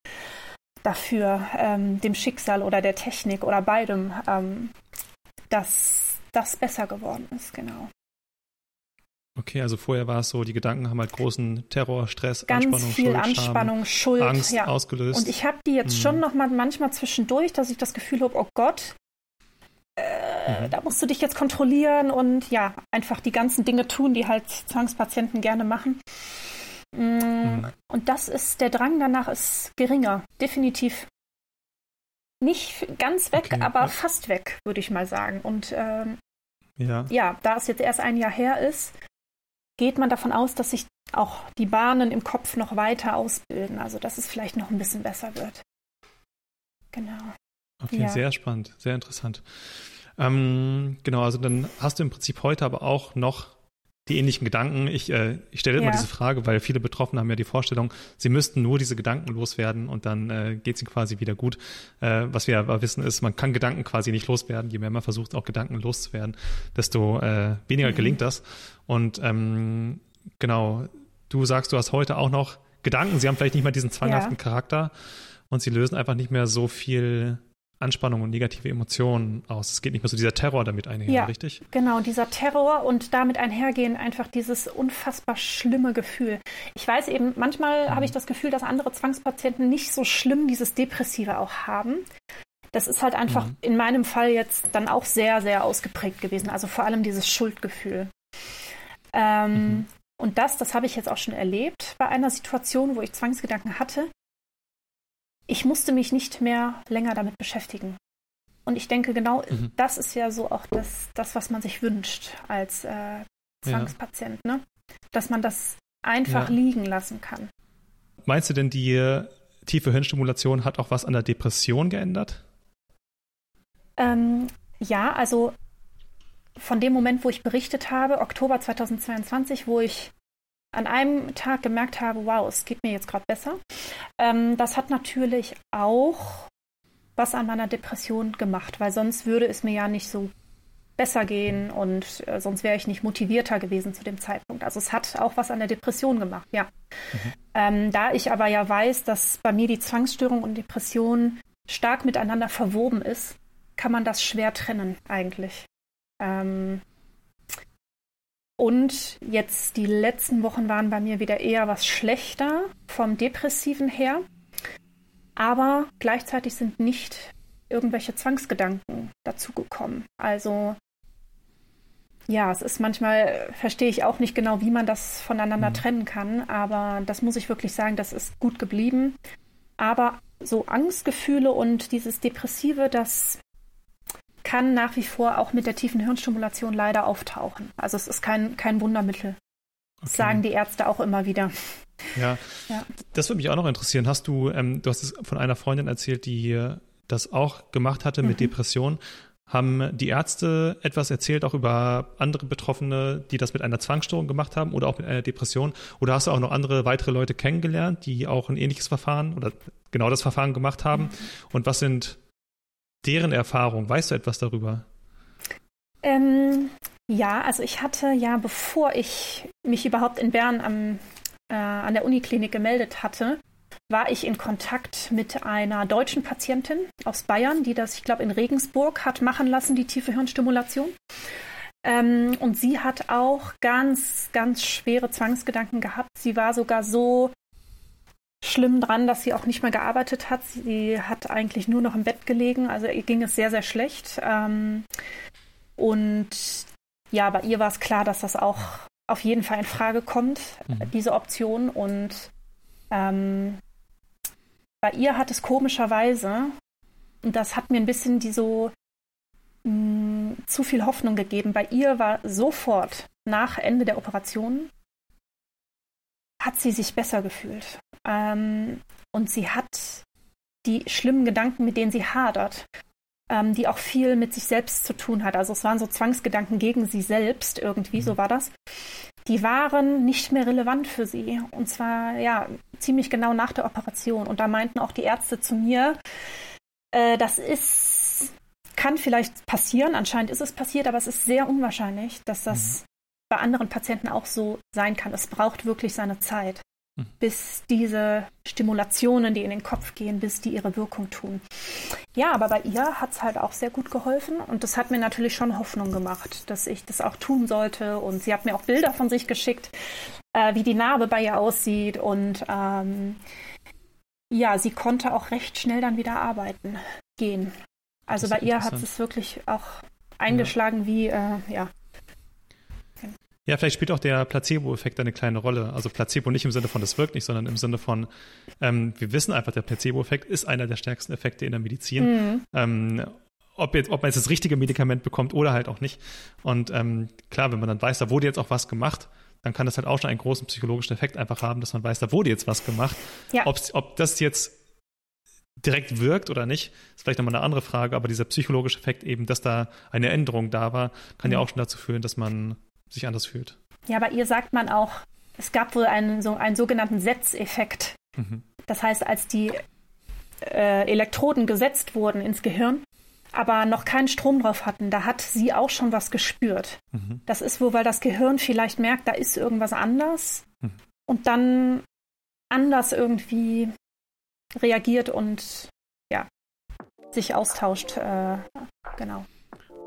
dafür, ähm, dem Schicksal oder der Technik oder beidem, ähm, dass das besser geworden ist, genau.
Okay, also vorher war es so, die Gedanken haben halt großen Terror, Stress,
Ganz
Anspannung,
viel Schuld, Anspannung, Scham, Schuld,
Angst
ja.
ausgelöst.
Und ich habe die jetzt mhm. schon noch mal manchmal zwischendurch, dass ich das Gefühl habe, oh Gott, äh, mhm. da musst du dich jetzt kontrollieren und ja, einfach die ganzen Dinge tun, die halt Zwangspatienten gerne machen. Mhm. Und das ist, der Drang danach ist geringer, definitiv. Nicht ganz weg, okay. aber ja. fast weg, würde ich mal sagen. Und ähm, ja. ja, da es jetzt erst ein Jahr her ist, geht man davon aus, dass sich auch die Bahnen im Kopf noch weiter ausbilden, also dass es vielleicht noch ein bisschen besser wird. Genau.
Okay, ja. sehr spannend, sehr interessant. Ähm, genau, also dann hast du im Prinzip heute aber auch noch die ähnlichen Gedanken. Ich, äh, ich stelle immer ja. diese Frage, weil viele Betroffene haben ja die Vorstellung, sie müssten nur diese Gedanken loswerden und dann äh, geht es ihnen quasi wieder gut. Äh, was wir aber wissen ist, man kann Gedanken quasi nicht loswerden. Je mehr man versucht, auch Gedanken loszuwerden, desto äh, weniger mhm. gelingt das. Und ähm, genau, du sagst, du hast heute auch noch Gedanken. Sie haben vielleicht nicht mehr diesen zwanghaften ja. Charakter und sie lösen einfach nicht mehr so viel Anspannung und negative Emotionen aus. Es geht nicht mehr so dieser Terror damit einher, ja, richtig?
Genau, dieser Terror und damit einhergehen einfach dieses unfassbar schlimme Gefühl. Ich weiß eben, manchmal mhm. habe ich das Gefühl, dass andere Zwangspatienten nicht so schlimm dieses Depressive auch haben. Das ist halt einfach mhm. in meinem Fall jetzt dann auch sehr, sehr ausgeprägt gewesen. Also vor allem dieses Schuldgefühl. Ähm, mhm. Und das, das habe ich jetzt auch schon erlebt bei einer Situation, wo ich Zwangsgedanken hatte ich musste mich nicht mehr länger damit beschäftigen. Und ich denke, genau mhm. das ist ja so auch das, das, was man sich wünscht als äh, Zwangspatient, ja. ne? Dass man das einfach ja. liegen lassen kann.
Meinst du denn, die tiefe Hirnstimulation hat auch was an der Depression geändert?
Ähm, ja, also von dem Moment, wo ich berichtet habe, Oktober 2022, wo ich an einem Tag gemerkt habe, wow, es geht mir jetzt gerade besser. Ähm, das hat natürlich auch was an meiner Depression gemacht, weil sonst würde es mir ja nicht so besser gehen und äh, sonst wäre ich nicht motivierter gewesen zu dem Zeitpunkt. Also es hat auch was an der Depression gemacht, ja. Mhm. Ähm, da ich aber ja weiß, dass bei mir die Zwangsstörung und Depression stark miteinander verwoben ist, kann man das schwer trennen eigentlich. Ähm, Und jetzt die letzten Wochen waren bei mir wieder eher was schlechter vom Depressiven her. Aber gleichzeitig sind nicht irgendwelche Zwangsgedanken dazugekommen. Also ja, es ist manchmal, verstehe ich auch nicht genau, wie man das voneinander mhm. trennen kann, aber das muss ich wirklich sagen, das ist gut geblieben. Aber so Angstgefühle und dieses Depressive, das kann nach wie vor auch mit der tiefen Hirnstimulation leider auftauchen. Also es ist kein, kein Wundermittel. Das sagen die Ärzte auch immer wieder.
Ja. ja. das würde mich auch noch interessieren. Hast du, ähm, du hast es von einer Freundin erzählt, die das auch gemacht hatte mit mhm. Depression. Haben die Ärzte etwas erzählt, auch über andere Betroffene, die das mit einer Zwangsstörung gemacht haben oder auch mit einer Depression? Oder hast du auch noch andere weitere Leute kennengelernt, die auch ein ähnliches Verfahren oder genau das Verfahren gemacht haben? Mhm. Und was sind deren Erfahrungen? Weißt du etwas darüber?
Ähm, ja, also ich hatte ja, bevor ich mich überhaupt in Bern am, äh, an der Uniklinik gemeldet hatte, war ich in Kontakt mit einer deutschen Patientin aus Bayern, die das, ich glaube, in Regensburg hat machen lassen, die tiefe Hirnstimulation. Ähm, und sie hat auch ganz, ganz schwere Zwangsgedanken gehabt. Sie war sogar so schlimm dran, dass sie auch nicht mehr gearbeitet hat. Sie hat eigentlich nur noch im Bett gelegen. Also ihr ging es sehr, sehr schlecht. Ähm, und ja, bei ihr war es klar, dass das auch auf jeden Fall in Frage kommt, mhm. diese Option. Und ähm, bei ihr hat es komischerweise, und das hat mir ein bisschen die so mh, mm, zu viel Hoffnung gegeben, bei ihr war sofort nach Ende der Operation hat sie sich besser gefühlt. Ähm, und sie hat die schlimmen Gedanken, mit denen sie hadert, ähm, die auch viel mit sich selbst zu tun hat. Also es waren so Zwangsgedanken gegen sie selbst irgendwie, so mhm. war das. Die waren nicht mehr relevant für sie. Und zwar, ja, ziemlich genau nach der Operation. Und da meinten auch die Ärzte zu mir, äh, das ist, kann vielleicht passieren, anscheinend ist es passiert, aber es ist sehr unwahrscheinlich, dass das mhm. bei anderen Patienten auch so sein kann. Es braucht wirklich seine Zeit bis diese Stimulationen, die in den Kopf gehen, bis die ihre Wirkung tun. Ja, aber bei ihr hat es halt auch sehr gut geholfen und das hat mir natürlich schon Hoffnung gemacht, dass ich das auch tun sollte. Und sie hat mir auch Bilder von sich geschickt, äh, wie die Narbe bei ihr aussieht und ähm, ja, sie konnte auch recht schnell dann wieder arbeiten gehen. Also bei ihr hat es wirklich auch eingeschlagen ja. wie, äh, ja,
ja, vielleicht spielt auch der Placebo-Effekt eine kleine Rolle. Also Placebo nicht im Sinne von, das wirkt nicht, sondern im Sinne von, ähm, wir wissen einfach, der Placebo-Effekt ist einer der stärksten Effekte in der Medizin. Mhm. Ähm, ob, jetzt, ob man jetzt das richtige Medikament bekommt oder halt auch nicht. Und ähm, klar, wenn man dann weiß, da wurde jetzt auch was gemacht, dann kann das halt auch schon einen großen psychologischen Effekt einfach haben, dass man weiß, da wurde jetzt was gemacht. Ja. Ob's, ob das jetzt direkt wirkt oder nicht, ist vielleicht nochmal eine andere Frage, aber dieser psychologische Effekt eben, dass da eine Änderung da war, kann mhm. ja auch schon dazu führen, dass man sich anders fühlt.
Ja, bei ihr sagt man auch, es gab wohl einen, so, einen sogenannten Setzeffekt. Mhm. Das heißt, als die äh, Elektroden gesetzt wurden ins Gehirn, aber noch keinen Strom drauf hatten, da hat sie auch schon was gespürt. Mhm. Das ist wohl, weil das Gehirn vielleicht merkt, da ist irgendwas anders mhm. und dann anders irgendwie reagiert und ja, sich austauscht. Äh, genau.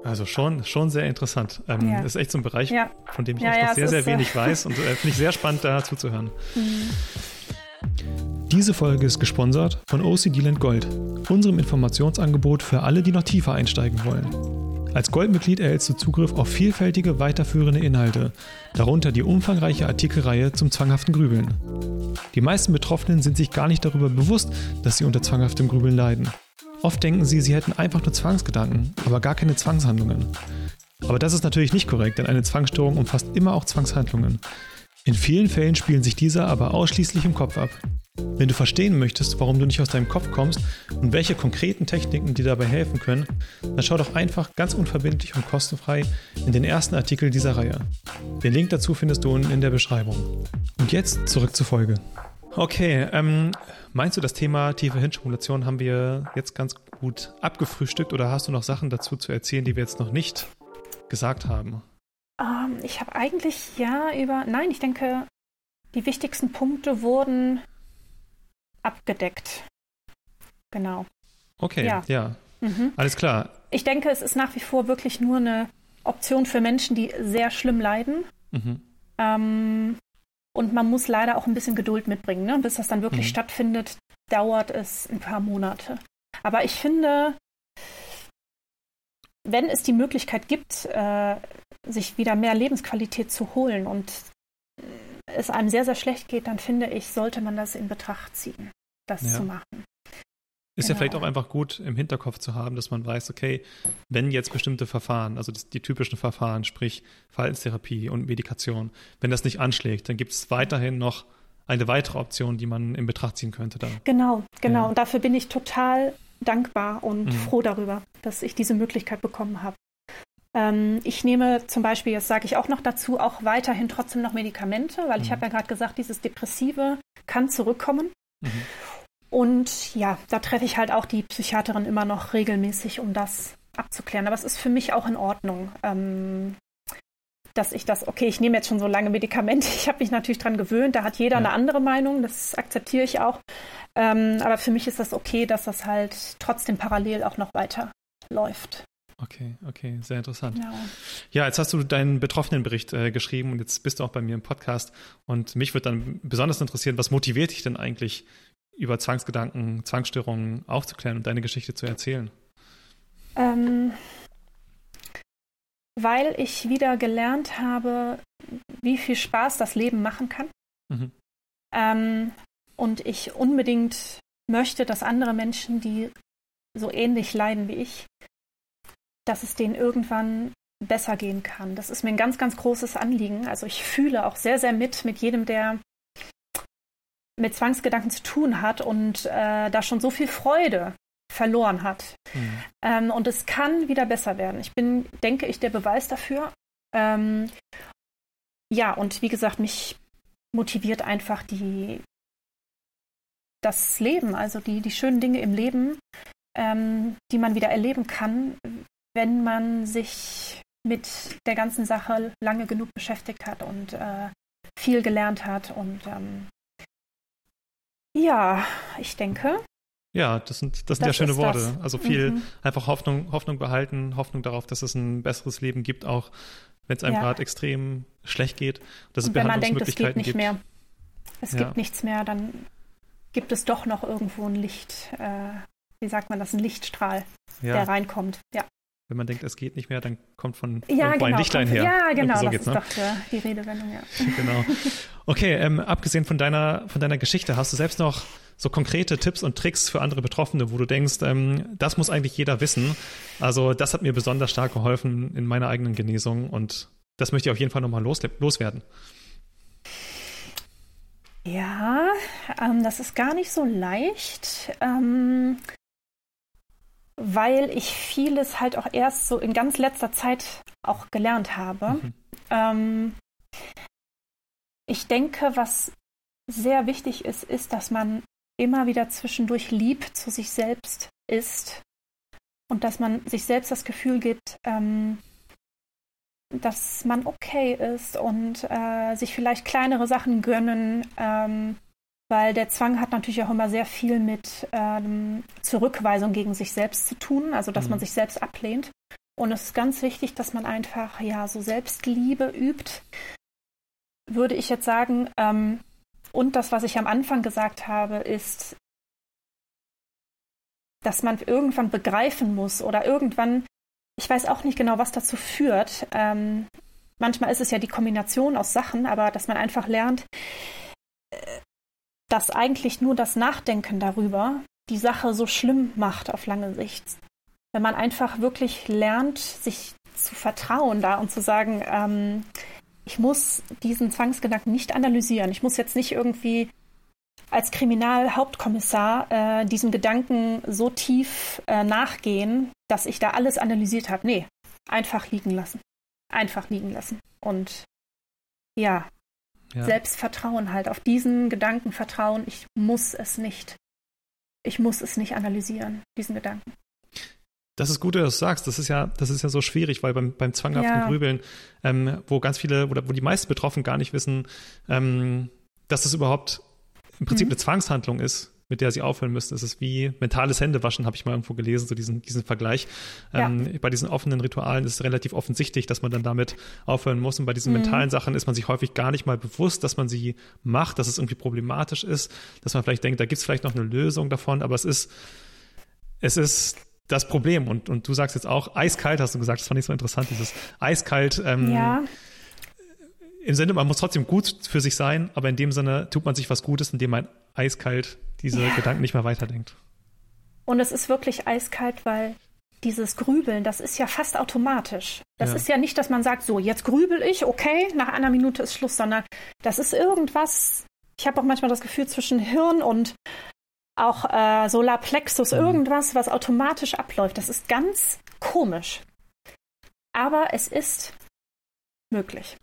Also schon, schon sehr interessant. Ähm, ja. Ist echt so ein Bereich, ja. von dem ich ja, noch sehr, sehr wenig weiß und äh, [LAUGHS] finde ich sehr spannend, da zuzuhören. Mhm. Diese Folge ist gesponsert von OCD Land Gold, unserem Informationsangebot für alle, die noch tiefer einsteigen wollen. Als Goldmitglied erhältst du Zugriff auf vielfältige weiterführende Inhalte, darunter die umfangreiche Artikelreihe zum zwanghaften Grübeln. Die meisten Betroffenen sind sich gar nicht darüber bewusst, dass sie unter zwanghaftem Grübeln leiden. Oft denken sie, sie hätten einfach nur Zwangsgedanken, aber gar keine Zwangshandlungen. Aber das ist natürlich nicht korrekt, denn eine Zwangsstörung umfasst immer auch Zwangshandlungen. In vielen Fällen spielen sich diese aber ausschließlich im Kopf ab. Wenn du verstehen möchtest, warum du nicht aus deinem Kopf kommst und welche konkreten Techniken dir dabei helfen können, dann schau doch einfach ganz unverbindlich und kostenfrei in den ersten Artikel dieser Reihe. Den Link dazu findest du unten in der Beschreibung. Und jetzt zurück zur Folge. Okay, ähm, meinst du, das Thema tiefe Hirnstimulation haben wir jetzt ganz gut abgefrühstückt oder hast du noch Sachen dazu zu erzählen, die wir jetzt noch nicht gesagt haben?
Um, ähm, ich habe eigentlich ja über, nein, ich denke, die wichtigsten Punkte wurden abgedeckt. Genau.
Okay, ja. ja. Mhm. Alles klar.
Ich denke, es ist nach wie vor wirklich nur eine Option für Menschen, die sehr schlimm leiden Mhm. Ähm, und man muss leider auch ein bisschen Geduld mitbringen. Ne? Bis das dann wirklich mhm. stattfindet, dauert es ein paar Monate. Aber ich finde, wenn es die Möglichkeit gibt, äh, sich wieder mehr Lebensqualität zu holen und es einem sehr, sehr schlecht geht, dann finde ich, sollte man das in Betracht ziehen, das ja. zu machen.
Ist genau. ja vielleicht auch einfach gut im Hinterkopf zu haben, dass man weiß, okay, wenn jetzt bestimmte Verfahren, also die typischen Verfahren, sprich Verhaltenstherapie und Medikation, wenn das nicht anschlägt, dann gibt es weiterhin noch eine weitere Option, die man in Betracht ziehen könnte. Dann.
Genau, genau. Ja. Und dafür bin ich total dankbar und mhm. froh darüber, dass ich diese Möglichkeit bekommen habe. Ähm, ich nehme zum Beispiel, jetzt sage ich auch noch dazu, auch weiterhin trotzdem noch Medikamente, weil mhm. ich habe ja gerade gesagt, dieses Depressive kann zurückkommen. Mhm. Und ja, da treffe ich halt auch die Psychiaterin immer noch regelmäßig, um das abzuklären. Aber es ist für mich auch in Ordnung, ähm, dass ich das, okay, ich nehme jetzt schon so lange Medikamente, [LAUGHS] ich habe mich natürlich dran gewöhnt, da hat jeder ja. eine andere Meinung, das akzeptiere ich auch. Ähm, aber für mich ist das okay, dass das halt trotzdem parallel auch noch weiter läuft.
Okay, okay, sehr interessant. Ja, ja jetzt hast du deinen Betroffenenbericht äh, geschrieben und jetzt bist du auch bei mir im Podcast. Und mich würde dann besonders interessieren, was motiviert dich denn eigentlich, über Zwangsgedanken, Zwangsstörungen aufzuklären und deine Geschichte zu erzählen?
Ähm, weil ich wieder gelernt habe, wie viel Spaß das Leben machen kann. Mhm. Ähm, und ich unbedingt möchte, dass andere Menschen, die so ähnlich leiden wie ich, dass es denen irgendwann besser gehen kann. Das ist mir ein ganz, ganz großes Anliegen. Also ich fühle auch sehr, sehr mit mit jedem, der mit Zwangsgedanken zu tun hat und äh, da schon so viel Freude verloren hat. Mhm. Ähm, und es kann wieder besser werden. Ich bin, denke ich, der Beweis dafür. Ähm, ja, und wie gesagt, mich motiviert einfach die, das Leben, also die, die schönen Dinge im Leben, ähm, die man wieder erleben kann, wenn man sich mit der ganzen Sache lange genug beschäftigt hat und äh, viel gelernt hat. Und ähm, ja, ich denke.
Ja, das sind, das sind das ja schöne Worte. Das. Also viel mhm. einfach Hoffnung, Hoffnung behalten, Hoffnung darauf, dass es ein besseres Leben gibt, auch wenn es einem ja. gerade extrem schlecht geht. Dass
und es wenn man denkt, es geht nicht gibt. mehr, es ja. gibt nichts mehr, dann gibt es doch noch irgendwo ein Licht, äh, wie sagt man das, ein Lichtstrahl, ja. der reinkommt. Ja.
Wenn man denkt, es geht nicht mehr, dann kommt von
ja,
genau,
ein
Lichtlein her.
Ja, genau, so das ist ne? doch äh, die Redewendung, ja. [LAUGHS]
genau. Okay, ähm, abgesehen von deiner, von deiner Geschichte, hast du selbst noch so konkrete Tipps und Tricks für andere Betroffene, wo du denkst, ähm, das muss eigentlich jeder wissen. Also das hat mir besonders stark geholfen in meiner eigenen Genesung und das möchte ich auf jeden Fall nochmal los, loswerden.
Ja, ähm, das ist gar nicht so leicht. Ähm, weil ich vieles halt auch erst so in ganz letzter Zeit auch gelernt habe. Mhm. Ähm, ich denke, was sehr wichtig ist, ist, dass man immer wieder zwischendurch lieb zu sich selbst ist und dass man sich selbst das Gefühl gibt, ähm, dass man okay ist und äh, sich vielleicht kleinere Sachen gönnen, ähm, weil der Zwang hat natürlich auch immer sehr viel mit ähm, Zurückweisung gegen sich selbst zu tun, also dass mhm. man sich selbst ablehnt. Und es ist ganz wichtig, dass man einfach ja so Selbstliebe übt, würde ich jetzt sagen. Ähm, und das, was ich am Anfang gesagt habe, ist, dass man irgendwann begreifen muss oder irgendwann, ich weiß auch nicht genau, was dazu führt. Ähm, manchmal ist es ja die Kombination aus Sachen, aber dass man einfach lernt, äh, dass eigentlich nur das Nachdenken darüber die Sache so schlimm macht auf lange Sicht. Wenn man einfach wirklich lernt, sich zu vertrauen da und zu sagen, ähm, ich muss diesen Zwangsgedanken nicht analysieren. Ich muss jetzt nicht irgendwie als Kriminalhauptkommissar äh, diesen Gedanken so tief äh, nachgehen, dass ich da alles analysiert habe. Nee, einfach liegen lassen. Einfach liegen lassen. Und ja, ja. Selbstvertrauen halt, auf diesen Gedanken vertrauen, ich muss es nicht. Ich muss es nicht analysieren, diesen Gedanken.
Das ist gut, dass du das sagst. Das ist ja, das ist ja so schwierig, weil beim, beim zwanghaften ja. Grübeln, ähm, wo ganz viele oder wo die meisten Betroffenen gar nicht wissen, ähm, dass das überhaupt im Prinzip mhm. eine Zwangshandlung ist, mit der sie aufhören müssen. Es ist wie mentales Händewaschen, habe ich mal irgendwo gelesen, so diesen, diesen Vergleich. Ja. Ähm, bei diesen offenen Ritualen ist es relativ offensichtlich, dass man dann damit aufhören muss. Und bei diesen mhm. mentalen Sachen ist man sich häufig gar nicht mal bewusst, dass man sie macht, dass es irgendwie problematisch ist, dass man vielleicht denkt, da gibt es vielleicht noch eine Lösung davon, aber es ist, es ist das Problem. Und, und du sagst jetzt auch, eiskalt hast du gesagt, das fand ich so interessant, dieses eiskalt. Ähm, ja. Im Sinne, man muss trotzdem gut für sich sein, aber in dem Sinne tut man sich was Gutes, indem man eiskalt diese ja. Gedanken nicht mehr weiterdenkt.
Und es ist wirklich eiskalt, weil dieses Grübeln, das ist ja fast automatisch. Das ja. ist ja nicht, dass man sagt, so, jetzt grübel ich, okay, nach einer Minute ist Schluss, sondern das ist irgendwas. Ich habe auch manchmal das Gefühl zwischen Hirn und auch äh, Solarplexus, mhm. irgendwas, was automatisch abläuft. Das ist ganz komisch. Aber es ist möglich.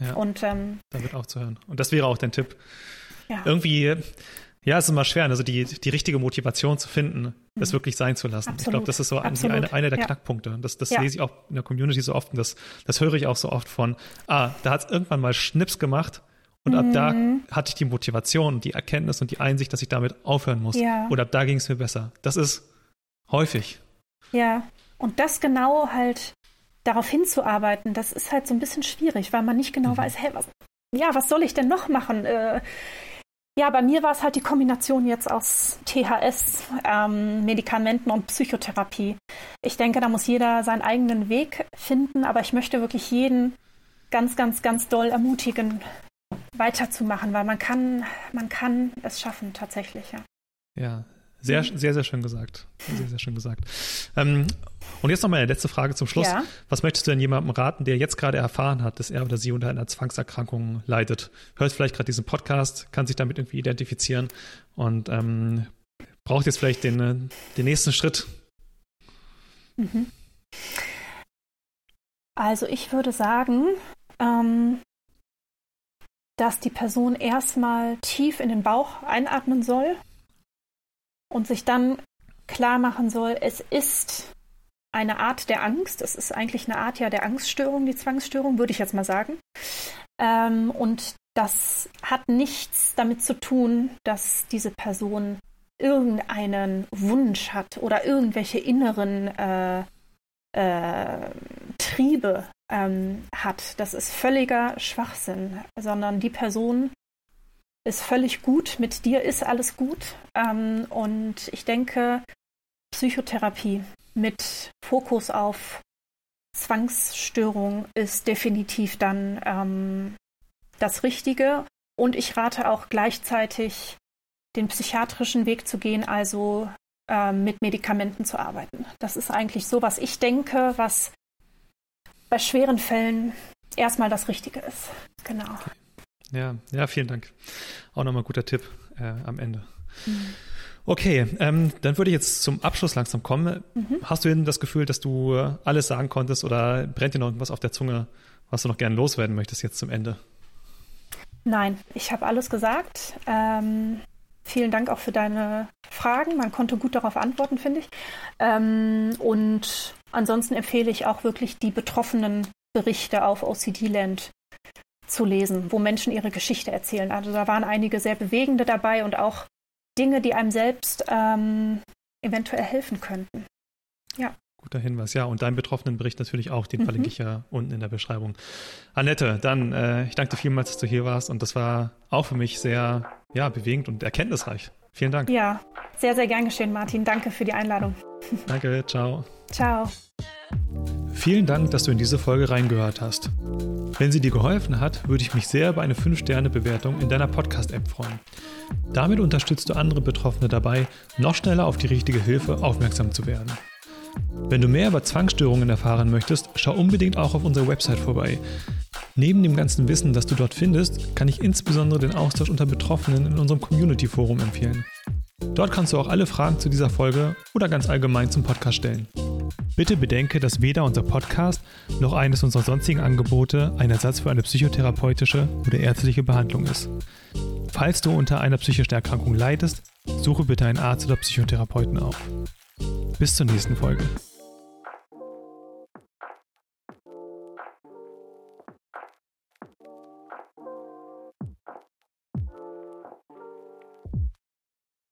Ja, und ähm, damit aufzuhören. Und das wäre auch dein Tipp. Ja. Irgendwie, ja, es ist immer schwer, also die, die richtige Motivation zu finden, mhm. das wirklich sein zu lassen. Absolut. Ich glaube, das ist so eine, eine der ja. Knackpunkte. Das, das ja. lese ich auch in der Community so oft und das, das höre ich auch so oft von, ah, da hat es irgendwann mal Schnips gemacht und ab da mhm. hatte ich die Motivation die Erkenntnis und die Einsicht, dass ich damit aufhören muss. Ja. Und ab da ging es mir besser. Das ist häufig.
Ja, und das genau halt darauf hinzuarbeiten, das ist halt so ein bisschen schwierig, weil man nicht genau mhm. weiß, hey, was, ja, was soll ich denn noch machen? Äh, ja, bei mir war es halt die Kombination jetzt aus THS, ähm, Medikamenten und Psychotherapie. Ich denke, da muss jeder seinen eigenen Weg finden, aber ich möchte wirklich jeden ganz, ganz, ganz doll ermutigen, weiterzumachen, weil man kann, man kann es schaffen tatsächlich, ja.
Ja, sehr, sehr, sehr schön gesagt. Sehr, sehr schön gesagt. Ähm, und jetzt noch meine letzte Frage zum Schluss. Ja. Was möchtest du denn jemandem raten, der jetzt gerade erfahren hat, dass er oder sie unter einer Zwangserkrankung leidet? Hört vielleicht gerade diesen Podcast, kann sich damit irgendwie identifizieren und ähm, braucht jetzt vielleicht den, äh, den nächsten Schritt?
Mhm. Also ich würde sagen, ähm, dass die Person erstmal tief in den Bauch einatmen soll und sich dann klar machen soll, es ist eine Art der Angst. Es ist eigentlich eine Art ja der Angststörung, die Zwangsstörung, würde ich jetzt mal sagen. Ähm, und das hat nichts damit zu tun, dass diese Person irgendeinen Wunsch hat oder irgendwelche inneren äh, äh, Triebe ähm, hat. Das ist völliger Schwachsinn, sondern die Person ist völlig gut, mit dir ist alles gut. Ähm, und ich denke, Psychotherapie mit Fokus auf Zwangsstörung ist definitiv dann ähm, das Richtige. Und ich rate auch gleichzeitig, den psychiatrischen Weg zu gehen, also äh, mit Medikamenten zu arbeiten. Das ist eigentlich so, was ich denke, was bei schweren Fällen erstmal das Richtige ist. Genau.
Okay. Ja, ja, vielen Dank. Auch nochmal guter Tipp äh, am Ende. Mhm. Okay, ähm, dann würde ich jetzt zum Abschluss langsam kommen. Mhm. Hast du denn das Gefühl, dass du alles sagen konntest oder brennt dir noch irgendwas auf der Zunge, was du noch gerne loswerden möchtest jetzt zum Ende?
Nein, ich habe alles gesagt. Ähm, vielen Dank auch für deine Fragen. Man konnte gut darauf antworten, finde ich. Ähm, und ansonsten empfehle ich auch wirklich die betroffenen Berichte auf OCD Land zu lesen, wo Menschen ihre Geschichte erzählen. Also da waren einige sehr bewegende dabei und auch Dinge, die einem selbst ähm, eventuell helfen könnten. Ja.
Guter Hinweis, ja. Und deinen betroffenen Bericht natürlich auch, den mhm. verlinke ich ja unten in der Beschreibung. Annette, dann, äh, ich danke dir vielmals, dass du hier warst und das war auch für mich sehr, ja, bewegend und erkenntnisreich. Vielen Dank.
Ja, sehr, sehr gern geschehen, Martin. Danke für die Einladung.
Danke, ciao.
Ciao.
Vielen Dank, dass du in diese Folge reingehört hast. Wenn sie dir geholfen hat, würde ich mich sehr über eine 5-Sterne-Bewertung in deiner Podcast-App freuen. Damit unterstützt du andere Betroffene dabei, noch schneller auf die richtige Hilfe aufmerksam zu werden. Wenn du mehr über Zwangsstörungen erfahren möchtest, schau unbedingt auch auf unserer Website vorbei. Neben dem ganzen Wissen, das du dort findest, kann ich insbesondere den Austausch unter Betroffenen in unserem Community-Forum empfehlen. Dort kannst du auch alle Fragen zu dieser Folge oder ganz allgemein zum Podcast stellen. Bitte bedenke, dass weder unser Podcast noch eines unserer sonstigen Angebote ein Ersatz für eine psychotherapeutische oder ärztliche Behandlung ist. Falls du unter einer psychischen Erkrankung leidest, suche bitte einen Arzt oder Psychotherapeuten auf. Bis zur nächsten Folge.